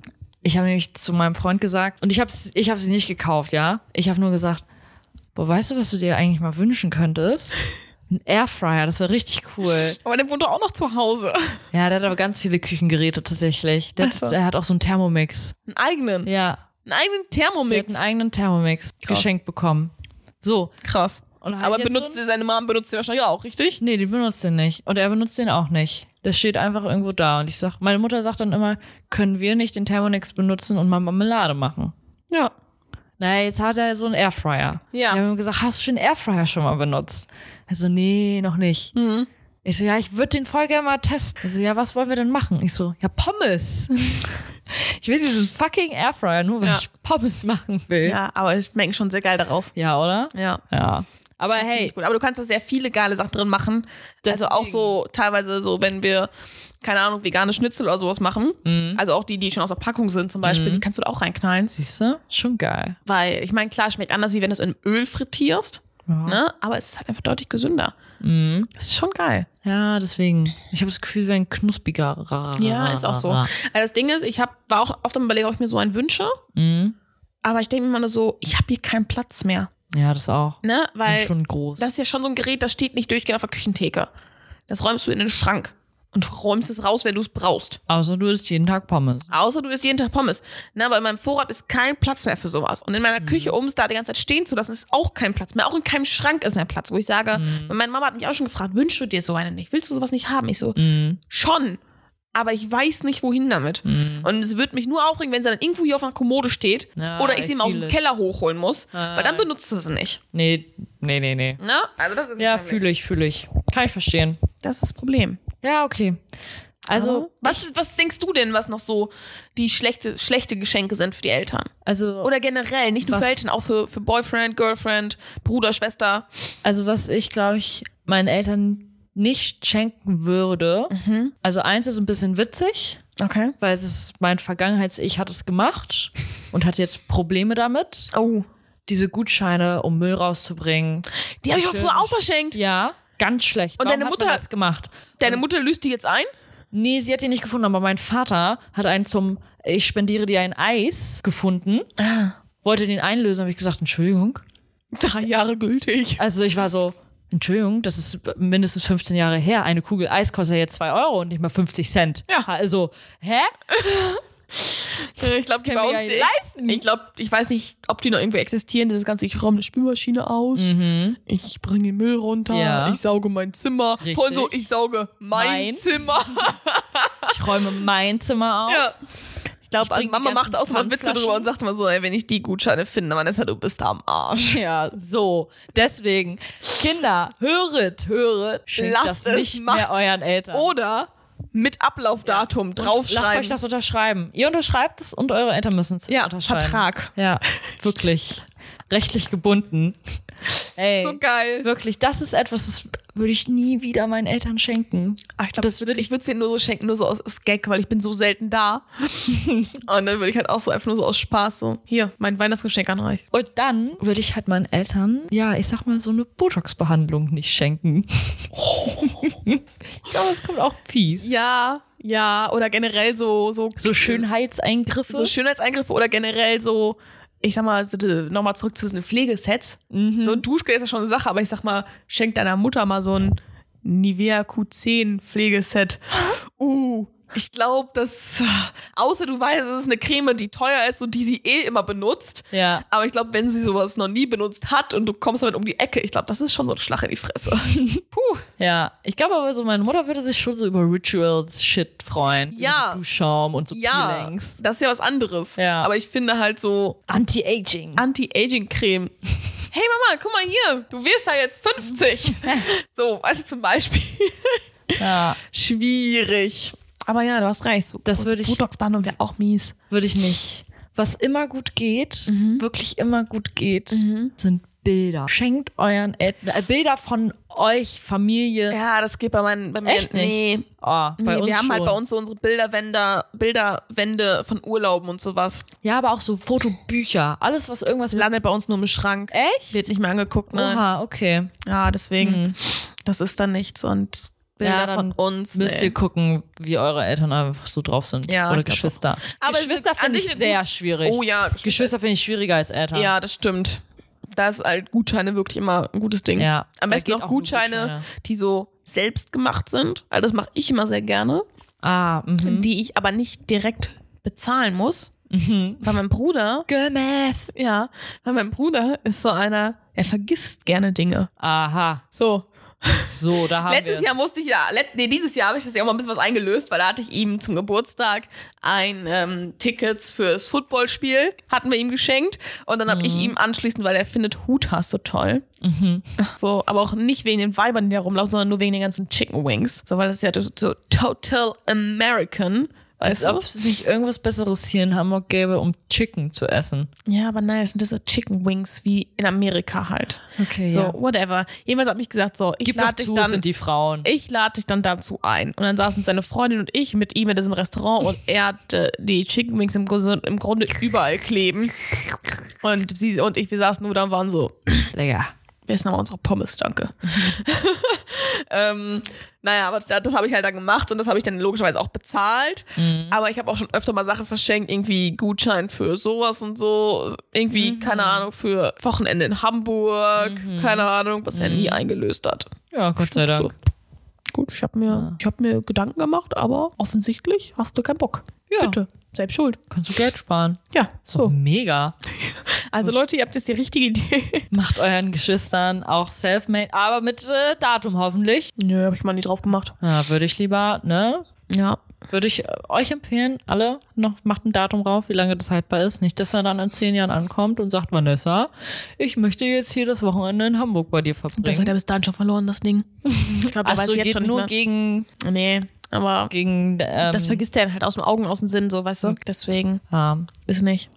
[SPEAKER 1] Ich habe nämlich zu meinem Freund gesagt, und ich habe ich hab sie nicht gekauft, ja. Ich habe nur gesagt, boah, weißt du, was du dir eigentlich mal wünschen könntest? Ein Airfryer, das wäre richtig cool.
[SPEAKER 2] Aber der wohnt doch auch noch zu Hause.
[SPEAKER 1] Ja, der hat aber ganz viele Küchengeräte tatsächlich. Der,
[SPEAKER 2] Ach so.
[SPEAKER 1] der hat auch so einen Thermomix.
[SPEAKER 2] Einen eigenen.
[SPEAKER 1] Ja,
[SPEAKER 2] Einen eigenen
[SPEAKER 1] der hat
[SPEAKER 2] Thermomix.
[SPEAKER 1] einen eigenen Thermomix geschenkt bekommen. So.
[SPEAKER 2] Krass.
[SPEAKER 1] Und halt
[SPEAKER 2] Aber benutzt
[SPEAKER 1] so
[SPEAKER 2] seine Mom benutzt ihr wahrscheinlich auch, richtig?
[SPEAKER 1] Nee, die benutzt den nicht. Und er benutzt den auch nicht. Der steht einfach irgendwo da. Und ich sag, meine Mutter sagt dann immer, können wir nicht den Thermomix benutzen und mal Marmelade machen?
[SPEAKER 2] Ja.
[SPEAKER 1] Naja, jetzt hat er so einen Airfryer.
[SPEAKER 2] Ja.
[SPEAKER 1] Wir haben ihm gesagt, hast du den Airfryer schon mal benutzt? Er so, nee, noch nicht.
[SPEAKER 2] Mhm.
[SPEAKER 1] Ich so, ja, ich würde den voll gerne mal testen. Er so, ja, was wollen wir denn machen? Ich so, ja, Pommes. ich will diesen fucking Airfryer, nur weil
[SPEAKER 2] Ja.
[SPEAKER 1] ich Pommes machen will.
[SPEAKER 2] Ja, aber ich schmecken schon sehr geil daraus.
[SPEAKER 1] Ja, oder?
[SPEAKER 2] Ja.
[SPEAKER 1] Ja. Aber hey.
[SPEAKER 2] Aber du kannst da sehr viele geile Sachen drin machen. Also auch
[SPEAKER 1] Deswegen.
[SPEAKER 2] so teilweise so, wenn wir, keine Ahnung, vegane Schnitzel oder sowas machen.
[SPEAKER 1] Mhm.
[SPEAKER 2] Also auch die, die schon aus der Packung sind zum Beispiel, die kannst du da auch reinknallen.
[SPEAKER 1] siehst du? Schon geil.
[SPEAKER 2] Weil, ich meine, klar, schmeckt anders, wie wenn du es in Öl frittierst.
[SPEAKER 1] Ja.
[SPEAKER 2] Ne? Aber es ist halt einfach deutlich gesünder.
[SPEAKER 1] Mhm.
[SPEAKER 2] Das ist schon geil.
[SPEAKER 1] Ja, deswegen. Ich habe das Gefühl, wir ein knuspiger.
[SPEAKER 2] Ja, ist auch so. Also das Ding ist, ich hab, war auch oft am überlegen, ob ich mir so einen wünsche.
[SPEAKER 1] Mhm.
[SPEAKER 2] Aber ich denke mir immer nur so, ich habe hier keinen Platz mehr.
[SPEAKER 1] Ja, das auch.
[SPEAKER 2] Ne? Weil
[SPEAKER 1] Sind schon groß.
[SPEAKER 2] das ist ja schon so ein Gerät, das steht nicht durchgehend auf der Küchentheke. Das räumst du in den Schrank und räumst es raus, wenn du es brauchst.
[SPEAKER 1] Außer du isst jeden Tag Pommes.
[SPEAKER 2] Außer du isst jeden Tag Pommes. Na, aber in meinem Vorrat ist kein Platz mehr für sowas. Und in meiner Küche, um es da die ganze Zeit stehen zu lassen, ist auch kein Platz mehr. Auch in keinem Schrank ist mehr Platz, wo ich sage, meine Mama hat mich auch schon gefragt, wünschst du dir so eine nicht? Willst du sowas nicht haben? Ich so,
[SPEAKER 1] Mhm.
[SPEAKER 2] schon. Aber ich weiß nicht, wohin damit. Und es wird mich nur aufregen, wenn sie dann irgendwo hier auf einer Kommode steht
[SPEAKER 1] Ja,
[SPEAKER 2] oder ich sie mal aus dem
[SPEAKER 1] it.
[SPEAKER 2] Keller hochholen muss,
[SPEAKER 1] Ah.
[SPEAKER 2] weil dann benutzt du sie nicht.
[SPEAKER 1] Nee, nee, nee, nee.
[SPEAKER 2] Ne? Also das ist
[SPEAKER 1] Ja, fühle ich, fühle ich. Kann ich verstehen.
[SPEAKER 2] Das ist das Problem.
[SPEAKER 1] Ja, okay. Also,
[SPEAKER 2] was, was denkst du denn, was noch so die schlechte, schlechte Geschenke sind für die Eltern?
[SPEAKER 1] also,
[SPEAKER 2] Oder generell, nicht nur
[SPEAKER 1] Was-
[SPEAKER 2] für Eltern, auch für, für Boyfriend, Girlfriend, Bruder, Schwester.
[SPEAKER 1] also was ich, glaube ich, meinen Eltern nicht schenken würde. Also eins ist ein bisschen witzig,
[SPEAKER 2] Okay.
[SPEAKER 1] weil es ist mein Vergangenheits-Ich hat es gemacht und hat jetzt Probleme damit.
[SPEAKER 2] Oh.
[SPEAKER 1] Diese Gutscheine, um Müll rauszubringen.
[SPEAKER 2] Die habe ich auch früher auch verschenkt.
[SPEAKER 1] Ja, ganz schlecht.
[SPEAKER 2] Und
[SPEAKER 1] Warum
[SPEAKER 2] deine
[SPEAKER 1] hat
[SPEAKER 2] Mutter-
[SPEAKER 1] man das gemacht?
[SPEAKER 2] Deine Mutter löst die jetzt ein?
[SPEAKER 1] Nee, sie hat ihn nicht gefunden, aber mein Vater hat einen zum Ich spendiere dir ein Eis gefunden. Wollte den einlösen, habe ich gesagt, Entschuldigung.
[SPEAKER 2] Drei Jahre gültig.
[SPEAKER 1] Also ich war so, Entschuldigung, das ist mindestens 15 Jahre her. Eine Kugel Eis kostet ja jetzt 2 Euro und nicht mal 50 Cent.
[SPEAKER 2] Ja.
[SPEAKER 1] Also, hä?
[SPEAKER 2] Ich glaube, die bei uns.
[SPEAKER 1] nicht leisten.
[SPEAKER 2] Ich glaube, ich weiß nicht, ob die noch irgendwie existieren. Das ganze, ich räume eine Spülmaschine aus, ich bringe den Müll runter,
[SPEAKER 1] Mhm. Ja.
[SPEAKER 2] ich sauge mein Zimmer.
[SPEAKER 1] Richtig.
[SPEAKER 2] Voll so, ich sauge mein,
[SPEAKER 1] Mein.
[SPEAKER 2] Zimmer.
[SPEAKER 1] Ich räume mein Zimmer auf.
[SPEAKER 2] ja. Ich glaube, also Mama macht auch mal Witze drüber und sagt immer so, ey, wenn ich die Gutscheine finde, Vanessa, du bist am Arsch.
[SPEAKER 1] Ja, so. Deswegen, Kinder, höret, höret.
[SPEAKER 2] Lasst es,
[SPEAKER 1] nicht
[SPEAKER 2] macht-
[SPEAKER 1] mehr euren Eltern.
[SPEAKER 2] Oder mit Ablaufdatum
[SPEAKER 1] Und Lasst euch
[SPEAKER 2] draufschreiben.
[SPEAKER 1] das unterschreiben. Ihr unterschreibt es und eure Eltern müssen es
[SPEAKER 2] Ja,
[SPEAKER 1] unterschreiben.
[SPEAKER 2] Vertrag.
[SPEAKER 1] Ja, wirklich. Rechtlich gebunden. Ey,
[SPEAKER 2] So geil.
[SPEAKER 1] wirklich, das ist etwas, das würde ich nie wieder meinen Eltern schenken.
[SPEAKER 2] Ach, ich glaube, würd, ich würde es ihnen nur so schenken, nur so aus, aus Gag, weil ich bin so selten da. und dann würde ich halt auch so einfach nur so aus Spaß so, hier, mein Weihnachtsgeschenk an euch.
[SPEAKER 1] Und dann würde ich halt meinen Eltern, ja, ich sag mal, so eine Botox-Behandlung nicht schenken. ich glaube, es kommt auch fies.
[SPEAKER 2] Ja, ja, oder generell so, so,
[SPEAKER 1] So Schönheitseingriffe.
[SPEAKER 2] so Schönheitseingriffe oder generell so, ich sag mal, nochmal zurück zu diesen Pflegesets. So ein Duschgel ist ja schon eine Sache, aber ich sag mal, schenk deiner Mutter mal so ein Nivea Q10 Pflegeset. Uh. Ich glaube, dass, außer du weißt, es ist eine Creme, die teuer ist und die sie eh immer benutzt.
[SPEAKER 1] Ja.
[SPEAKER 2] Aber ich glaube, wenn sie sowas noch nie benutzt hat und du kommst damit um die Ecke, ich glaube, das ist schon so ein Schlag in die Fresse. Puh.
[SPEAKER 1] Ja, ich glaube aber so, meine Mutter würde sich schon so über Rituals-Shit freuen.
[SPEAKER 2] Ja.
[SPEAKER 1] So Duschschaum und so
[SPEAKER 2] Ja,
[SPEAKER 1] Peelings.
[SPEAKER 2] das ist ja was anderes.
[SPEAKER 1] Ja.
[SPEAKER 2] Aber ich finde halt so
[SPEAKER 1] Anti-Aging.
[SPEAKER 2] Anti-Aging-Creme. Hey Mama, guck mal hier, du wirst ja jetzt 50. so, weißt du zum Beispiel.
[SPEAKER 1] Ja,
[SPEAKER 2] Schwierig. Aber ja, du hast recht. So,
[SPEAKER 1] Das würde ich-
[SPEAKER 2] Botox-Behandlung wäre auch mies.
[SPEAKER 1] würde ich nicht. Was immer gut geht,
[SPEAKER 2] Mhm.
[SPEAKER 1] wirklich immer gut geht, sind Bilder. Schenkt euren Eltern äh, Bilder von euch, Familie.
[SPEAKER 2] Ja, das geht bei, meinen, bei mir
[SPEAKER 1] Echt nicht?
[SPEAKER 2] Nee.
[SPEAKER 1] Oh, bei
[SPEAKER 2] nee,
[SPEAKER 1] uns
[SPEAKER 2] wir haben
[SPEAKER 1] schon.
[SPEAKER 2] halt bei uns so unsere Bilderwände, Bilderwände von Urlauben und sowas.
[SPEAKER 1] Ja, aber auch so Fotobücher. Alles, was irgendwas.
[SPEAKER 2] Landet bei uns nur im Schrank.
[SPEAKER 1] Echt?
[SPEAKER 2] Wird nicht mehr angeguckt, ne?
[SPEAKER 1] Oha, okay.
[SPEAKER 2] Ja, deswegen, das ist dann nichts. Und Bilder
[SPEAKER 1] Ja,
[SPEAKER 2] von uns.
[SPEAKER 1] Müsst ihr gucken, wie eure Eltern einfach so drauf sind.
[SPEAKER 2] Ja,
[SPEAKER 1] Oder Geschwister.
[SPEAKER 2] Aber es
[SPEAKER 1] Geschwister finde ich sehr schwierig.
[SPEAKER 2] Oh ja,
[SPEAKER 1] Geschwister finde ich schwieriger als Eltern.
[SPEAKER 2] Ja, das stimmt. Da ist halt Gutscheine wirklich immer ein gutes Ding.
[SPEAKER 1] Ja,
[SPEAKER 2] Am besten auch Gutscheine,
[SPEAKER 1] Gutscheine.
[SPEAKER 2] die so selbst gemacht sind. Also das mache ich immer sehr gerne.
[SPEAKER 1] Ah, mhm.
[SPEAKER 2] Die ich aber nicht direkt bezahlen muss. Weil mein Bruder,
[SPEAKER 1] Gemath.
[SPEAKER 2] ja, weil mein Bruder ist so einer, er vergisst gerne Dinge.
[SPEAKER 1] Aha.
[SPEAKER 2] So.
[SPEAKER 1] So, da haben
[SPEAKER 2] Letztes. Jahr musste ich ja, let, nee, dieses Jahr habe ich das ja auch mal ein bisschen was eingelöst, weil da hatte ich ihm zum Geburtstag ein ähm, Tickets fürs Footballspiel, hatten wir ihm geschenkt. Und dann habe ich ihm anschließend, weil er findet Hutas so toll. So, aber auch nicht wegen den Weibern, die da rumlaufen, sondern nur wegen den ganzen Chicken Wings. So, weil das ist ja so total American.
[SPEAKER 1] Als ob es nicht irgendwas Besseres hier in Hamburg gäbe, um Chicken zu essen.
[SPEAKER 2] Ja, aber nein, es sind diese Chicken Wings wie in Amerika halt.
[SPEAKER 1] Okay,
[SPEAKER 2] So,
[SPEAKER 1] ja.
[SPEAKER 2] whatever. Jemals hat mich gesagt, so, ich lade dich
[SPEAKER 1] zu,
[SPEAKER 2] dann.
[SPEAKER 1] sind die Frauen.
[SPEAKER 2] ich lade dich dann dazu ein. Und dann saßen seine Freundin und ich mit ihm in diesem Restaurant und er hatte die Chicken Wings im, im Grunde überall kleben. Und sie und ich, wir saßen nur da und waren so,
[SPEAKER 1] Lecker.
[SPEAKER 2] Wir essen aber unsere Pommes, danke. ähm, naja, aber das, das habe ich halt dann gemacht und das habe ich dann logischerweise auch bezahlt. Aber ich habe auch schon öfter mal Sachen verschenkt, irgendwie Gutschein für sowas und so. Irgendwie, keine Ahnung, für Wochenende in Hamburg, keine Ahnung, was er nie eingelöst hat.
[SPEAKER 1] Ja, Gott sei Dank.
[SPEAKER 2] So. Gut, ich habe mir, ich hab mir Gedanken gemacht, aber offensichtlich hast du keinen Bock.
[SPEAKER 1] Ja.
[SPEAKER 2] Bitte, selbst schuld.
[SPEAKER 1] Kannst du Geld sparen.
[SPEAKER 2] Ja,
[SPEAKER 1] So mega.
[SPEAKER 2] Also Leute, ihr habt jetzt die richtige Idee.
[SPEAKER 1] Macht euren Geschwistern auch self-made, aber mit äh, Datum hoffentlich.
[SPEAKER 2] Nö, habe ich mal nie drauf gemacht.
[SPEAKER 1] Ja, würde ich lieber, ne?
[SPEAKER 2] Ja.
[SPEAKER 1] Würde ich äh, euch empfehlen, alle noch macht ein Datum drauf, wie lange das haltbar ist. Nicht, dass er dann in zehn Jahren ankommt und sagt, Vanessa, ich möchte jetzt hier das Wochenende in Hamburg bei dir verbringen.
[SPEAKER 2] Das hat er bis dahin schon verloren, das Ding. Ich glaube, er
[SPEAKER 1] Ach
[SPEAKER 2] weiß
[SPEAKER 1] so,
[SPEAKER 2] jetzt
[SPEAKER 1] geht
[SPEAKER 2] schon
[SPEAKER 1] nur gegen.
[SPEAKER 2] Nee, aber
[SPEAKER 1] gegen ähm,
[SPEAKER 2] das vergisst er halt aus den Augen, aus dem Sinn, so, weißt du? Deswegen
[SPEAKER 1] ja.
[SPEAKER 2] ist nicht.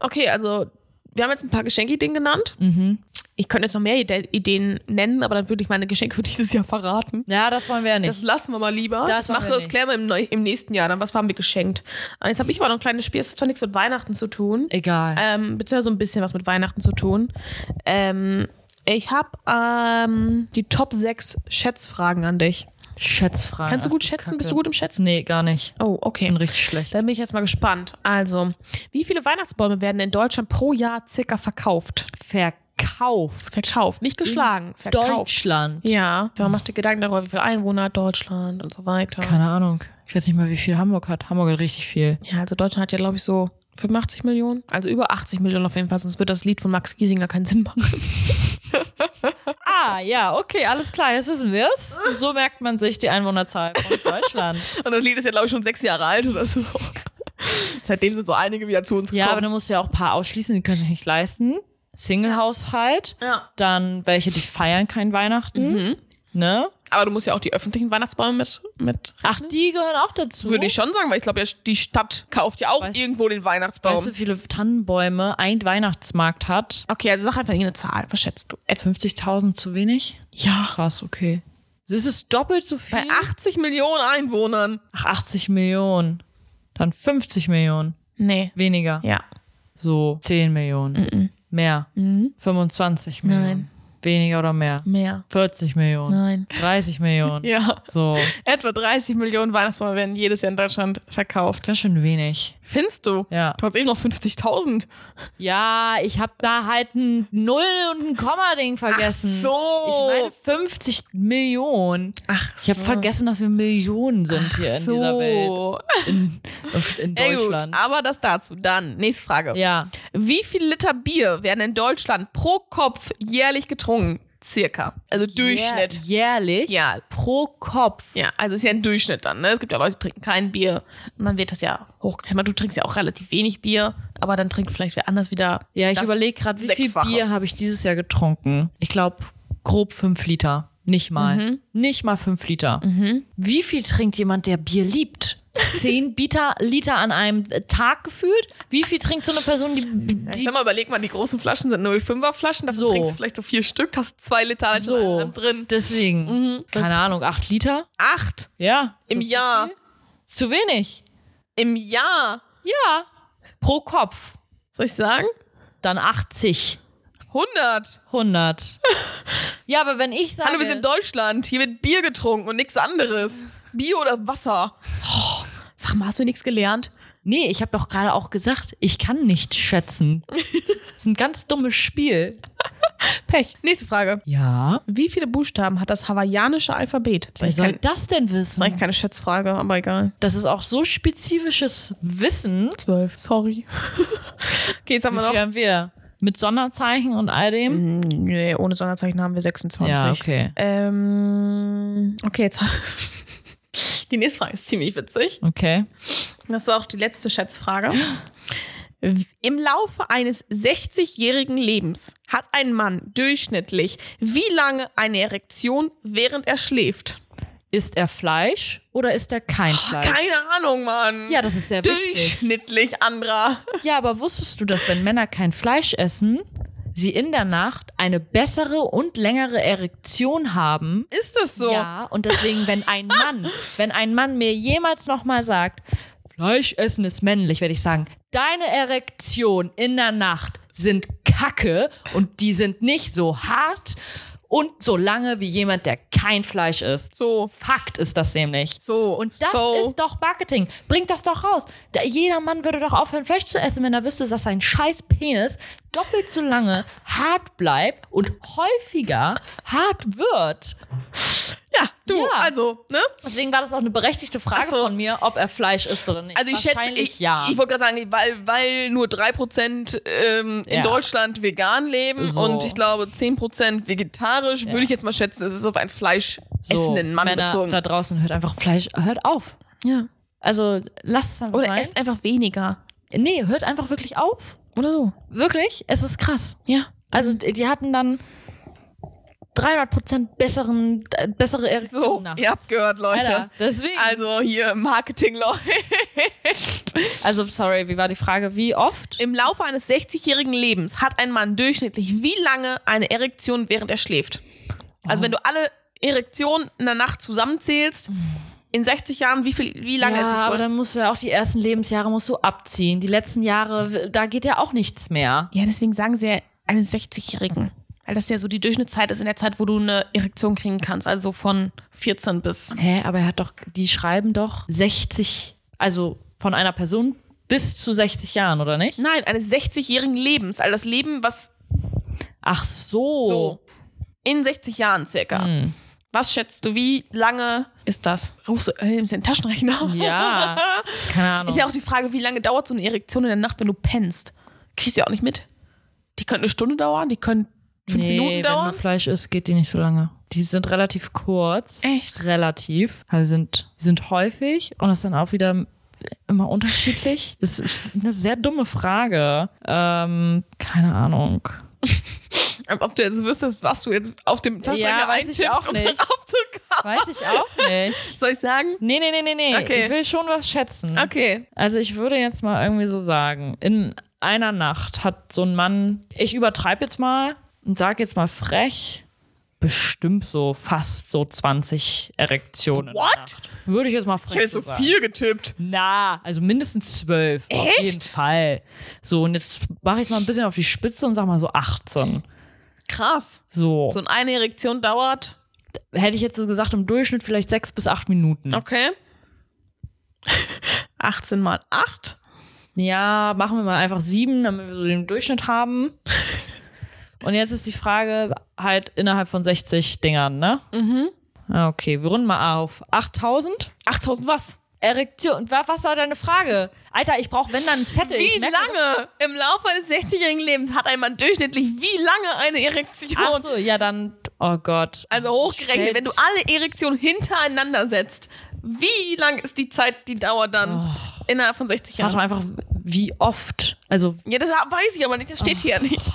[SPEAKER 2] Okay, also wir haben jetzt ein paar Geschenkideen genannt.
[SPEAKER 1] Mhm.
[SPEAKER 2] Ich könnte jetzt noch mehr Ide Ideen nennen, aber dann würde ich meine Geschenke für dieses Jahr verraten.
[SPEAKER 1] ja, das wollen wir ja nicht.
[SPEAKER 2] Das lassen wir mal lieber.
[SPEAKER 1] Das
[SPEAKER 2] Das,
[SPEAKER 1] machen wir
[SPEAKER 2] das klären wir im, neu- im nächsten Jahr. Dann, was haben wir geschenkt? Und jetzt habe ich aber noch ein kleines Spiel, das hat zwar nichts mit Weihnachten zu tun.
[SPEAKER 1] Egal.
[SPEAKER 2] Ähm, beziehungsweise so ein bisschen was mit Weihnachten zu tun. Ähm, ich habe ähm, die Top 6 Schätzfragen an dich.
[SPEAKER 1] Schätzfragen.
[SPEAKER 2] Kannst du gut
[SPEAKER 1] Ach,
[SPEAKER 2] schätzen?
[SPEAKER 1] Kacke.
[SPEAKER 2] Bist du gut im Schätzen?
[SPEAKER 1] Nee, gar nicht.
[SPEAKER 2] Oh, okay.
[SPEAKER 1] bin richtig schlecht.
[SPEAKER 2] Dann bin ich jetzt mal gespannt. Also, wie viele Weihnachtsbäume werden in Deutschland pro Jahr circa verkauft?
[SPEAKER 1] Verkauft.
[SPEAKER 2] Verkauft, nicht geschlagen. Verkauft.
[SPEAKER 1] Deutschland.
[SPEAKER 2] Ja, man macht dir Gedanken darüber, wie viel Einwohner hat Deutschland und so weiter.
[SPEAKER 1] Keine Ahnung. Ich weiß nicht mal, wie viel Hamburg hat. Hamburg hat richtig viel.
[SPEAKER 2] Ja, also Deutschland hat ja, glaube ich, so 85 Millionen. Also über 80 Millionen auf jeden Fall, sonst wird das Lied von Max Giesinger keinen Sinn machen.
[SPEAKER 1] Ah, ja, okay, alles klar, jetzt wissen wir es. So merkt man sich die Einwohnerzahl von Deutschland.
[SPEAKER 2] Und das Lied ist ja, glaube ich, schon sechs Jahre alt oder so. Seitdem sind so einige wieder zu uns gekommen.
[SPEAKER 1] Ja, aber dann musst du ja auch ein paar ausschließen, die können sich nicht leisten. Single-Haushalt.
[SPEAKER 2] Ja.
[SPEAKER 1] Dann welche, die feiern kein Weihnachten. Ne?
[SPEAKER 2] Aber du musst ja auch die öffentlichen Weihnachtsbäume mit, mit
[SPEAKER 1] Ach, die gehören auch dazu.
[SPEAKER 2] würde ich schon sagen, weil ich glaube, ja, die Stadt kauft ja auch
[SPEAKER 1] Weißt-
[SPEAKER 2] irgendwo den Weihnachtsbaum.
[SPEAKER 1] Weißt du, wie viele Tannenbäume ein Weihnachtsmarkt hat?
[SPEAKER 2] okay, also sag einfach irgendeine Zahl. Was schätzt du?
[SPEAKER 1] Etwa 50.000 zu wenig?
[SPEAKER 2] Ja.
[SPEAKER 1] Krass, okay. Ist es doppelt so viel?
[SPEAKER 2] Bei 80 Millionen Einwohnern.
[SPEAKER 1] Ach, 80 Millionen. Dann 50 Millionen.
[SPEAKER 2] Nee.
[SPEAKER 1] Weniger.
[SPEAKER 2] Ja.
[SPEAKER 1] So 10 Millionen. Mehr. 25 Millionen.
[SPEAKER 2] Nein.
[SPEAKER 1] Weniger oder mehr?
[SPEAKER 2] Mehr.
[SPEAKER 1] 40 Millionen.
[SPEAKER 2] Nein.
[SPEAKER 1] 30 Millionen.
[SPEAKER 2] Ja.
[SPEAKER 1] So.
[SPEAKER 2] Etwa 30 Millionen Weihnachtsbäume werden jedes Jahr in Deutschland verkauft.
[SPEAKER 1] Ganz schön wenig.
[SPEAKER 2] Findest du?
[SPEAKER 1] Ja.
[SPEAKER 2] Du hast eben noch 50.000.
[SPEAKER 1] Ja, ich habe da halt ein Null und ein Komma-Ding vergessen.
[SPEAKER 2] Ach so.
[SPEAKER 1] Ich meine 50 Millionen.
[SPEAKER 2] Ach
[SPEAKER 1] Ich habe vergessen, dass wir Millionen sind hier in dieser Welt. In, in Deutschland.
[SPEAKER 2] aber das dazu. Dann, nächste Frage.
[SPEAKER 1] ja.
[SPEAKER 2] Wie viel Liter Bier werden in Deutschland pro Kopf jährlich getrunken? Circa. Also Durchschnitt.
[SPEAKER 1] Jähr- Jährlich?
[SPEAKER 2] Ja.
[SPEAKER 1] Pro Kopf.
[SPEAKER 2] Ja, also ist ja ein Durchschnitt dann. Ne? Es gibt ja Leute, die trinken kein Bier. Und dann wird das ja hoch. Ich sag mal, du trinkst ja auch relativ wenig Bier, aber dann trinkt vielleicht wer anders wieder.
[SPEAKER 1] Ja, ich überlege gerade, wie viel. Bier habe ich dieses Jahr getrunken? Ich glaube, grob fünf Liter. Nicht mal.
[SPEAKER 2] Mhm.
[SPEAKER 1] Nicht mal fünf Liter. Wie viel trinkt jemand, der Bier liebt? 10 Liter, Liter an einem Tag gefühlt. Wie viel trinkt so eine Person, die,
[SPEAKER 2] Ich
[SPEAKER 1] die
[SPEAKER 2] sag mal, überleg mal, die großen Flaschen sind 0,5er Flaschen, davon
[SPEAKER 1] So.
[SPEAKER 2] trinkst du vielleicht so vier Stück, hast zwei Liter halt
[SPEAKER 1] so
[SPEAKER 2] drin.
[SPEAKER 1] deswegen,
[SPEAKER 2] Mhm.
[SPEAKER 1] keine Ahnung, 8 Liter?
[SPEAKER 2] Acht
[SPEAKER 1] Ja.
[SPEAKER 2] im
[SPEAKER 1] das
[SPEAKER 2] Jahr.
[SPEAKER 1] Zu wenig.
[SPEAKER 2] Im Jahr.
[SPEAKER 1] Ja. Pro Kopf.
[SPEAKER 2] Soll ich sagen?
[SPEAKER 1] Dann 80.
[SPEAKER 2] 100.
[SPEAKER 1] 100. ja, aber wenn ich sage.
[SPEAKER 2] Hallo, wir sind in Deutschland. Hier wird Bier getrunken und nichts anderes. Bier oder Wasser. Oh, sag mal, hast du nichts gelernt?
[SPEAKER 1] Nee, ich habe doch gerade auch gesagt, ich kann nicht schätzen. das ist ein ganz dummes Spiel.
[SPEAKER 2] Pech. Nächste Frage.
[SPEAKER 1] Ja.
[SPEAKER 2] Wie viele Buchstaben hat das hawaiianische Alphabet?
[SPEAKER 1] Wer soll
[SPEAKER 2] kein-
[SPEAKER 1] das denn
[SPEAKER 2] das ist
[SPEAKER 1] wissen?
[SPEAKER 2] eigentlich keine Schätzfrage, aber egal.
[SPEAKER 1] Das ist auch so spezifisches Wissen.
[SPEAKER 2] Zwölf. Sorry. okay, jetzt haben
[SPEAKER 1] Wie
[SPEAKER 2] wir noch.
[SPEAKER 1] haben wir? Mit Sonderzeichen und all dem?
[SPEAKER 2] Nee, ohne Sonderzeichen haben wir 26.
[SPEAKER 1] Ja, okay.
[SPEAKER 2] Ähm, okay, jetzt. Die nächste Frage ist ziemlich witzig.
[SPEAKER 1] Okay.
[SPEAKER 2] Das ist auch die letzte Schätzfrage. Im Laufe eines 60-jährigen Lebens hat ein Mann durchschnittlich wie lange eine Erektion, während er schläft?
[SPEAKER 1] Ist er Fleisch oder ist er kein Fleisch?
[SPEAKER 2] Keine Ahnung, Mann.
[SPEAKER 1] Ja, das ist sehr wichtig.
[SPEAKER 2] Durchschnittlich, Andra.
[SPEAKER 1] Ja, aber wusstest du, dass wenn Männer kein Fleisch essen, sie in der Nacht eine bessere und längere Erektion haben?
[SPEAKER 2] Ist das so?
[SPEAKER 1] Ja, und deswegen, wenn ein Mann, wenn ein Mann mir jemals nochmal sagt, Fleisch essen ist männlich, werde ich sagen, deine Erektion in der Nacht sind Kacke und die sind nicht so hart und so lange wie jemand, der kein Fleisch isst.
[SPEAKER 2] So.
[SPEAKER 1] Fakt ist das nämlich.
[SPEAKER 2] So.
[SPEAKER 1] Und das
[SPEAKER 2] so.
[SPEAKER 1] ist doch Marketing. Bringt das doch raus. Da, jeder Mann würde doch aufhören, Fleisch zu essen, wenn er wüsste, dass sein scheiß Penis doppelt so lange hart bleibt und häufiger hart wird.
[SPEAKER 2] Ja, du,
[SPEAKER 1] Ja.
[SPEAKER 2] also, ne?
[SPEAKER 1] Deswegen war das auch eine berechtigte Frage
[SPEAKER 2] so.
[SPEAKER 1] von mir, ob er Fleisch isst oder nicht.
[SPEAKER 2] Also ich schätze, ich,
[SPEAKER 1] ja.
[SPEAKER 2] ich wollte gerade sagen, weil, weil nur 3% ähm, in
[SPEAKER 1] Ja.
[SPEAKER 2] Deutschland vegan leben
[SPEAKER 1] So.
[SPEAKER 2] und ich glaube 10% vegetarisch, würde ich jetzt mal schätzen, es ist auf einen fleischessenden Mann
[SPEAKER 1] Männer
[SPEAKER 2] bezogen.
[SPEAKER 1] da draußen hört einfach Fleisch, hört auf.
[SPEAKER 2] Ja.
[SPEAKER 1] Also lasst es einfach
[SPEAKER 2] Oder
[SPEAKER 1] sein.
[SPEAKER 2] esst einfach weniger.
[SPEAKER 1] nee, hört einfach wirklich auf.
[SPEAKER 2] Oder so.
[SPEAKER 1] Wirklich, es ist krass.
[SPEAKER 2] Ja.
[SPEAKER 1] Also die hatten dann 300% besseren, äh, bessere Erektion
[SPEAKER 2] So,
[SPEAKER 1] nachts.
[SPEAKER 2] ihr habt gehört, Leute.
[SPEAKER 1] Alter, deswegen.
[SPEAKER 2] Also hier Marketing, Leute.
[SPEAKER 1] Also, sorry, wie war die Frage? Wie oft?
[SPEAKER 2] Im Laufe eines 60-jährigen Lebens hat ein Mann durchschnittlich wie lange eine Erektion, während er schläft? Also wenn du alle Erektionen in der Nacht zusammenzählst, in 60 Jahren, wie viel, wie lange
[SPEAKER 1] ja,
[SPEAKER 2] ist es
[SPEAKER 1] aber
[SPEAKER 2] wohl?
[SPEAKER 1] dann musst du ja auch die ersten Lebensjahre musst du abziehen. Die letzten Jahre, da geht ja auch nichts mehr.
[SPEAKER 2] Ja, deswegen sagen sie ja eines 60-Jährigen. Weil das ja so die Durchschnittszeit ist in der Zeit, wo du eine Erektion kriegen kannst. Also von 14 bis.
[SPEAKER 1] Hä, aber er hat doch, die schreiben doch 60, also von einer Person bis zu 60 Jahren, oder nicht?
[SPEAKER 2] Nein, eines 60-jährigen Lebens. Also das Leben, was
[SPEAKER 1] Ach so.
[SPEAKER 2] so in 60 Jahren circa.
[SPEAKER 1] Hm.
[SPEAKER 2] Was schätzt du, wie lange ist das? Rufst du, äh, den Taschenrechner?
[SPEAKER 1] Ja, keine Ahnung.
[SPEAKER 2] Ist ja auch die Frage, wie lange dauert so eine Erektion in der Nacht, wenn du pennst? Kriegst du ja auch nicht mit. Die können eine Stunde dauern, die können fünf
[SPEAKER 1] nee,
[SPEAKER 2] Minuten
[SPEAKER 1] wenn
[SPEAKER 2] dauern.
[SPEAKER 1] du Fleisch isst, geht die nicht so lange. Die sind relativ kurz.
[SPEAKER 2] Echt?
[SPEAKER 1] Relativ. Also sind, sind häufig und das ist dann auch wieder immer unterschiedlich. Das ist eine sehr dumme Frage. Ähm, keine Ahnung.
[SPEAKER 2] Als Ob du jetzt wüsstest, was du jetzt auf dem Taschenrechner
[SPEAKER 1] Ja, weiß ich auch
[SPEAKER 2] um dann
[SPEAKER 1] nicht.
[SPEAKER 2] aufzukommen.
[SPEAKER 1] Weiß ich auch nicht.
[SPEAKER 2] Soll ich sagen?
[SPEAKER 1] Nee, nee, nee, nee, nee.
[SPEAKER 2] Okay.
[SPEAKER 1] Ich will schon was schätzen.
[SPEAKER 2] Okay.
[SPEAKER 1] Also ich würde jetzt mal irgendwie so sagen, in einer Nacht hat so ein Mann, ich übertreibe jetzt mal und sage jetzt mal frech, bestimmt so fast so 20 Erektionen.
[SPEAKER 2] What?
[SPEAKER 1] Würde ich jetzt mal frech
[SPEAKER 2] Ich hätte
[SPEAKER 1] so sagen.
[SPEAKER 2] viel getippt.
[SPEAKER 1] Na, also mindestens zwölf. Auf
[SPEAKER 2] Echt?
[SPEAKER 1] jeden Fall. So, und jetzt mache ich es mal ein bisschen auf die Spitze und sag mal so 18.
[SPEAKER 2] Krass.
[SPEAKER 1] So.
[SPEAKER 2] So eine Erektion dauert.
[SPEAKER 1] Hätte ich jetzt so gesagt, im Durchschnitt vielleicht sechs bis acht Minuten.
[SPEAKER 2] Okay. 18 mal 8.
[SPEAKER 1] Ja, machen wir mal einfach sieben, damit wir so den Durchschnitt haben. Und jetzt ist die Frage halt innerhalb von 60 Dingern, ne?
[SPEAKER 2] Mhm.
[SPEAKER 1] Ah, Okay, wir runden mal auf. 8000?
[SPEAKER 2] 8000 was?
[SPEAKER 1] Erektion. Wa- Was war deine Frage? Alter, ich brauche, wenn dann einen Zettel.
[SPEAKER 2] Wie
[SPEAKER 1] merke-
[SPEAKER 2] lange im Laufe eines 60-jährigen Lebens hat ein Mann durchschnittlich wie lange eine Erektion?
[SPEAKER 1] Ach so, ja, dann. Oh Gott.
[SPEAKER 2] Also hochgerechnet, wenn du alle Erektionen hintereinander setzt, wie lang ist die Zeit, die dauert dann innerhalb von 60
[SPEAKER 1] Frag doch
[SPEAKER 2] Jahren?
[SPEAKER 1] einfach, wie oft. Also,
[SPEAKER 2] Ja, das weiß ich aber nicht, das steht hier nicht.
[SPEAKER 1] jetzt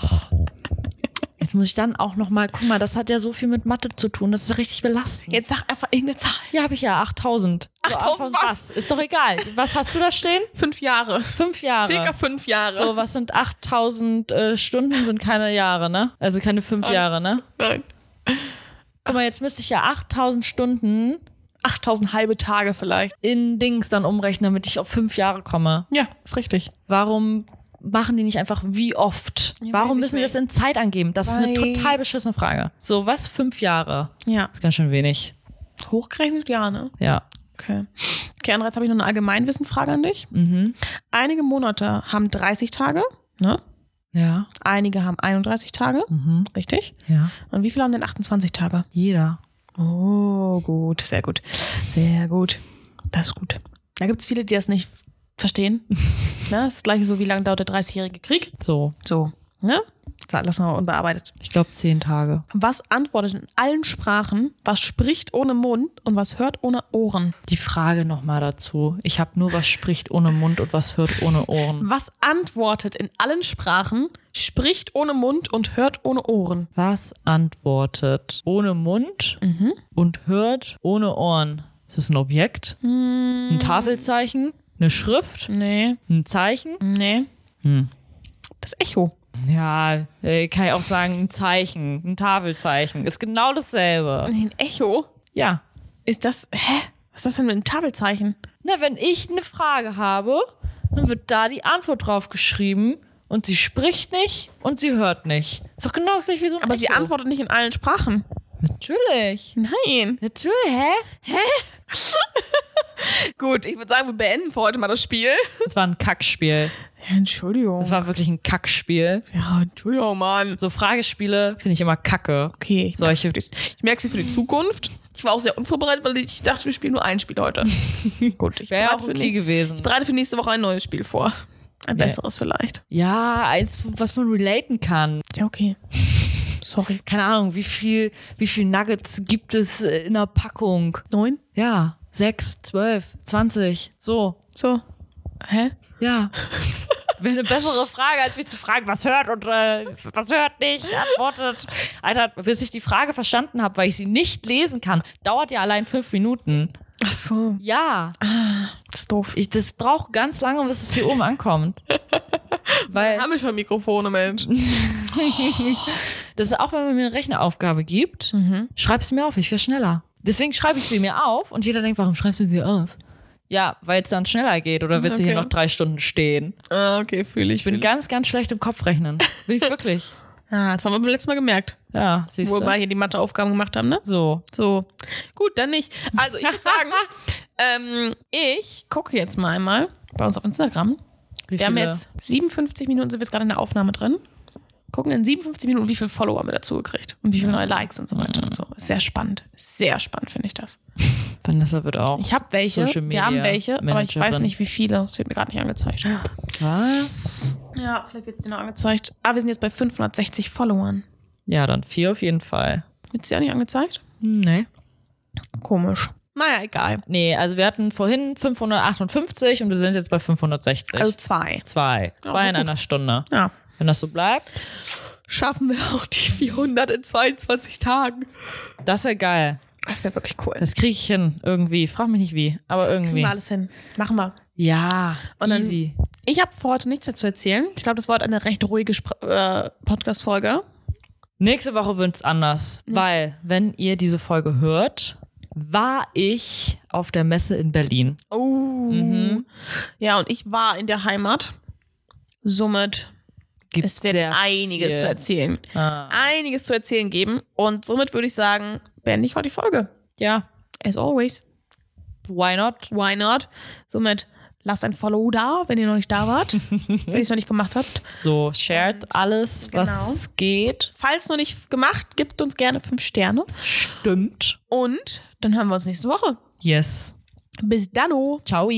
[SPEAKER 1] Jetzt muss ich dann auch noch mal, guck mal, das hat ja so viel mit Mathe zu tun, das ist richtig belastend.
[SPEAKER 2] Jetzt sag einfach irgendeine Zahl.
[SPEAKER 1] Ja, habe ich ja 8000.
[SPEAKER 2] 8000
[SPEAKER 1] Anfang-
[SPEAKER 2] was?
[SPEAKER 1] Ist doch egal. Was hast du da stehen?
[SPEAKER 2] Fünf Jahre.
[SPEAKER 1] Fünf Jahre.
[SPEAKER 2] Circa fünf Jahre.
[SPEAKER 1] So, was sind 8000 äh, Stunden? Sind keine Jahre, ne? Also keine fünf Jahre, ne?
[SPEAKER 2] Nein.
[SPEAKER 1] Guck mal, jetzt müsste ich ja 8000 Stunden
[SPEAKER 2] 8000 halbe Tage vielleicht.
[SPEAKER 1] in Dings dann umrechnen, damit ich auf fünf Jahre komme.
[SPEAKER 2] Ja, ist richtig.
[SPEAKER 1] Warum machen die nicht einfach wie oft?
[SPEAKER 2] Ja,
[SPEAKER 1] Warum müssen sie das in Zeit angeben? Das ist eine
[SPEAKER 2] Weil-
[SPEAKER 1] total beschissene Frage. So, was? Fünf Jahre?
[SPEAKER 2] Ja.
[SPEAKER 1] ist ganz schön wenig.
[SPEAKER 2] Hochgerechnet, ja, ne?
[SPEAKER 1] Ja.
[SPEAKER 2] Okay. Okay, Andrea, jetzt habe ich noch eine Allgemeinwissenfrage an dich.
[SPEAKER 1] Mhm.
[SPEAKER 2] Einige Monate haben 30 Tage, ne?
[SPEAKER 1] Ja.
[SPEAKER 2] Einige haben 31 Tage,
[SPEAKER 1] Mhm.
[SPEAKER 2] richtig?
[SPEAKER 1] Ja.
[SPEAKER 2] Und wie viele haben denn 28 Tage?
[SPEAKER 1] Jeder.
[SPEAKER 2] Oh, gut, sehr gut. Sehr gut. Das ist gut. Da gibt es viele, die das nicht verstehen. ne? Das ist das gleiche so, wie lange dauert der 30-jährige Krieg?
[SPEAKER 1] So.
[SPEAKER 2] So, ne? Das lassen wir unbearbeitet.
[SPEAKER 1] Ich glaube zehn Tage.
[SPEAKER 2] Was antwortet in allen Sprachen, was spricht ohne Mund und was hört ohne Ohren?
[SPEAKER 1] Die Frage nochmal dazu. Ich habe nur, was spricht ohne Mund und was hört ohne Ohren.
[SPEAKER 2] Was antwortet in allen Sprachen, spricht ohne Mund und hört ohne Ohren?
[SPEAKER 1] Was antwortet ohne Mund
[SPEAKER 2] Mhm.
[SPEAKER 1] und hört ohne Ohren? Ist es ein Objekt?
[SPEAKER 2] Hm.
[SPEAKER 1] Ein Tafelzeichen? Eine Schrift?
[SPEAKER 2] Nee,
[SPEAKER 1] Ein Zeichen?
[SPEAKER 2] nee.
[SPEAKER 1] Hm.
[SPEAKER 2] Das Echo.
[SPEAKER 1] Ja, äh, kann ich auch sagen, ein Zeichen, ein Tafelzeichen. Ist genau dasselbe.
[SPEAKER 2] Ein Echo?
[SPEAKER 1] Ja.
[SPEAKER 2] Ist das, hä? Was ist das denn mit einem Tafelzeichen?
[SPEAKER 1] Na, wenn ich eine Frage habe, dann wird da die Antwort drauf geschrieben und sie spricht nicht und sie hört nicht. Ist doch genau das gleiche wie so ein
[SPEAKER 2] Aber sie
[SPEAKER 1] Echo.
[SPEAKER 2] antwortet nicht in allen Sprachen.
[SPEAKER 1] Natürlich.
[SPEAKER 2] Nein.
[SPEAKER 1] Natürlich, hä?
[SPEAKER 2] Gut, ich würde sagen, wir beenden für heute mal das Spiel.
[SPEAKER 1] Das war ein Kackspiel.
[SPEAKER 2] Ja, Entschuldigung.
[SPEAKER 1] Das war wirklich ein Kackspiel.
[SPEAKER 2] ja, Entschuldigung, Mann.
[SPEAKER 1] So Fragespiele finde ich immer kacke.
[SPEAKER 2] Okay, ich
[SPEAKER 1] Solche-
[SPEAKER 2] merke ich merke sie für die Zukunft. Ich war auch sehr unvorbereitet, weil ich dachte, wir spielen nur ein Spiel heute. Gut, ich
[SPEAKER 1] Wäre auch
[SPEAKER 2] für
[SPEAKER 1] okay
[SPEAKER 2] nächste,
[SPEAKER 1] gewesen.
[SPEAKER 2] ich bereite für nächste Woche ein neues Spiel vor. Ein
[SPEAKER 1] Ja.
[SPEAKER 2] besseres vielleicht.
[SPEAKER 1] Ja, eins, was man relaten kann.
[SPEAKER 2] Ja, okay. Sorry.
[SPEAKER 1] Keine Ahnung, wie viel, wie viel Nuggets gibt es äh, in einer Packung?
[SPEAKER 2] Neun?
[SPEAKER 1] Ja, sechs, zwölf, zwanzig, so.
[SPEAKER 2] So. Hä?
[SPEAKER 1] Ja. Wäre eine bessere Frage, als mich zu fragen, was hört und äh, was hört nicht, antwortet. Alter, bis ich die Frage verstanden habe, weil ich sie nicht lesen kann, dauert ja allein fünf Minuten.
[SPEAKER 2] Ach so.
[SPEAKER 1] Ja,
[SPEAKER 2] Das ist doof.
[SPEAKER 1] ich, das braucht ganz lange, bis es hier oben ankommt. Weil
[SPEAKER 2] Haben wir schon Mikrofone, Mensch?
[SPEAKER 1] das ist auch, wenn man mir eine Rechneraufgabe gibt,
[SPEAKER 2] Mhm.
[SPEAKER 1] schreib sie mir auf, ich wäre schneller. Deswegen schreibe ich sie mir auf und jeder denkt, warum schreibst du sie auf? Ja, weil es dann schneller geht oder willst du hier
[SPEAKER 2] Okay.
[SPEAKER 1] noch drei Stunden stehen?
[SPEAKER 2] Ah, okay, fühle ich.
[SPEAKER 1] Ich bin ganz, ganz schlecht im Kopfrechnen. Bin ich wirklich.
[SPEAKER 2] Ah, das haben wir beim letzten Mal gemerkt,
[SPEAKER 1] Ja, siehst
[SPEAKER 2] wo
[SPEAKER 1] du.
[SPEAKER 2] wir hier die Matheaufgaben gemacht haben, ne?
[SPEAKER 1] So.
[SPEAKER 2] So. Gut, dann nicht. Also, ich würde sagen, ähm, ich gucke jetzt mal einmal bei uns auf Instagram. Wir haben jetzt 57 Minuten, sind wir jetzt gerade in der Aufnahme drin. Gucken in 57 Minuten, wie viele Follower wir dazu gekriegt und wie viele neue Likes und so weiter und so. Sehr spannend. Sehr spannend finde ich das.
[SPEAKER 1] Vanessa wird auch.
[SPEAKER 2] Ich habe welche.
[SPEAKER 1] Social
[SPEAKER 2] wir haben
[SPEAKER 1] Media
[SPEAKER 2] welche, aber ich weiß
[SPEAKER 1] Managerin.
[SPEAKER 2] nicht, wie viele. Das wird mir gerade nicht angezeigt.
[SPEAKER 1] Was?
[SPEAKER 2] Ja, vielleicht wird es dir noch angezeigt. Aber wir sind jetzt bei 560 Followern.
[SPEAKER 1] Ja, dann vier auf jeden Fall.
[SPEAKER 2] Wird es dir auch nicht angezeigt?
[SPEAKER 1] Nee.
[SPEAKER 2] Komisch. Naja, egal.
[SPEAKER 1] Nee, also wir hatten vorhin 558 und wir sind jetzt bei 560.
[SPEAKER 2] Also zwei.
[SPEAKER 1] zwei.
[SPEAKER 2] Ja,
[SPEAKER 1] Zwei in
[SPEAKER 2] gut.
[SPEAKER 1] einer Stunde.
[SPEAKER 2] Ja.
[SPEAKER 1] Wenn das so bleibt,
[SPEAKER 2] Schaffen wir auch die 400 in 22 Tagen.
[SPEAKER 1] das wäre geil.
[SPEAKER 2] Das wäre wirklich cool.
[SPEAKER 1] Das kriege ich hin. Irgendwie. Frag mich nicht wie, aber
[SPEAKER 2] Kriegen
[SPEAKER 1] irgendwie.
[SPEAKER 2] wir alles hin. Machen wir.
[SPEAKER 1] Ja,
[SPEAKER 2] Und dann-
[SPEAKER 1] easy.
[SPEAKER 2] Ich habe für heute nichts mehr zu erzählen. Ich glaube, das war heute eine recht ruhige äh, Podcast-Folge.
[SPEAKER 1] Nächste Woche wird's anders, weil, wenn ihr diese Folge hört, war ich auf der Messe in Berlin.
[SPEAKER 2] Oh.
[SPEAKER 1] Mhm.
[SPEAKER 2] Ja, und ich war in der Heimat. Somit,
[SPEAKER 1] Gibt's
[SPEAKER 2] es wird einiges
[SPEAKER 1] viel.
[SPEAKER 2] zu erzählen.
[SPEAKER 1] Ah.
[SPEAKER 2] Einiges zu erzählen geben. Und somit würde ich sagen, beende ich heute die Folge.
[SPEAKER 1] Ja,
[SPEAKER 2] As always.
[SPEAKER 1] why not?
[SPEAKER 2] Why not? Somit lasst ein Follow da, wenn ihr noch nicht da wart. wenn ihr es noch nicht gemacht habt.
[SPEAKER 1] So, shared alles, was
[SPEAKER 2] Genau.
[SPEAKER 1] geht.
[SPEAKER 2] Falls noch nicht gemacht, gebt uns gerne fünf Sterne.
[SPEAKER 1] Stimmt.
[SPEAKER 2] Und dann hören wir uns nächste Woche.
[SPEAKER 1] Yes.
[SPEAKER 2] Bis dann.
[SPEAKER 1] Ciao.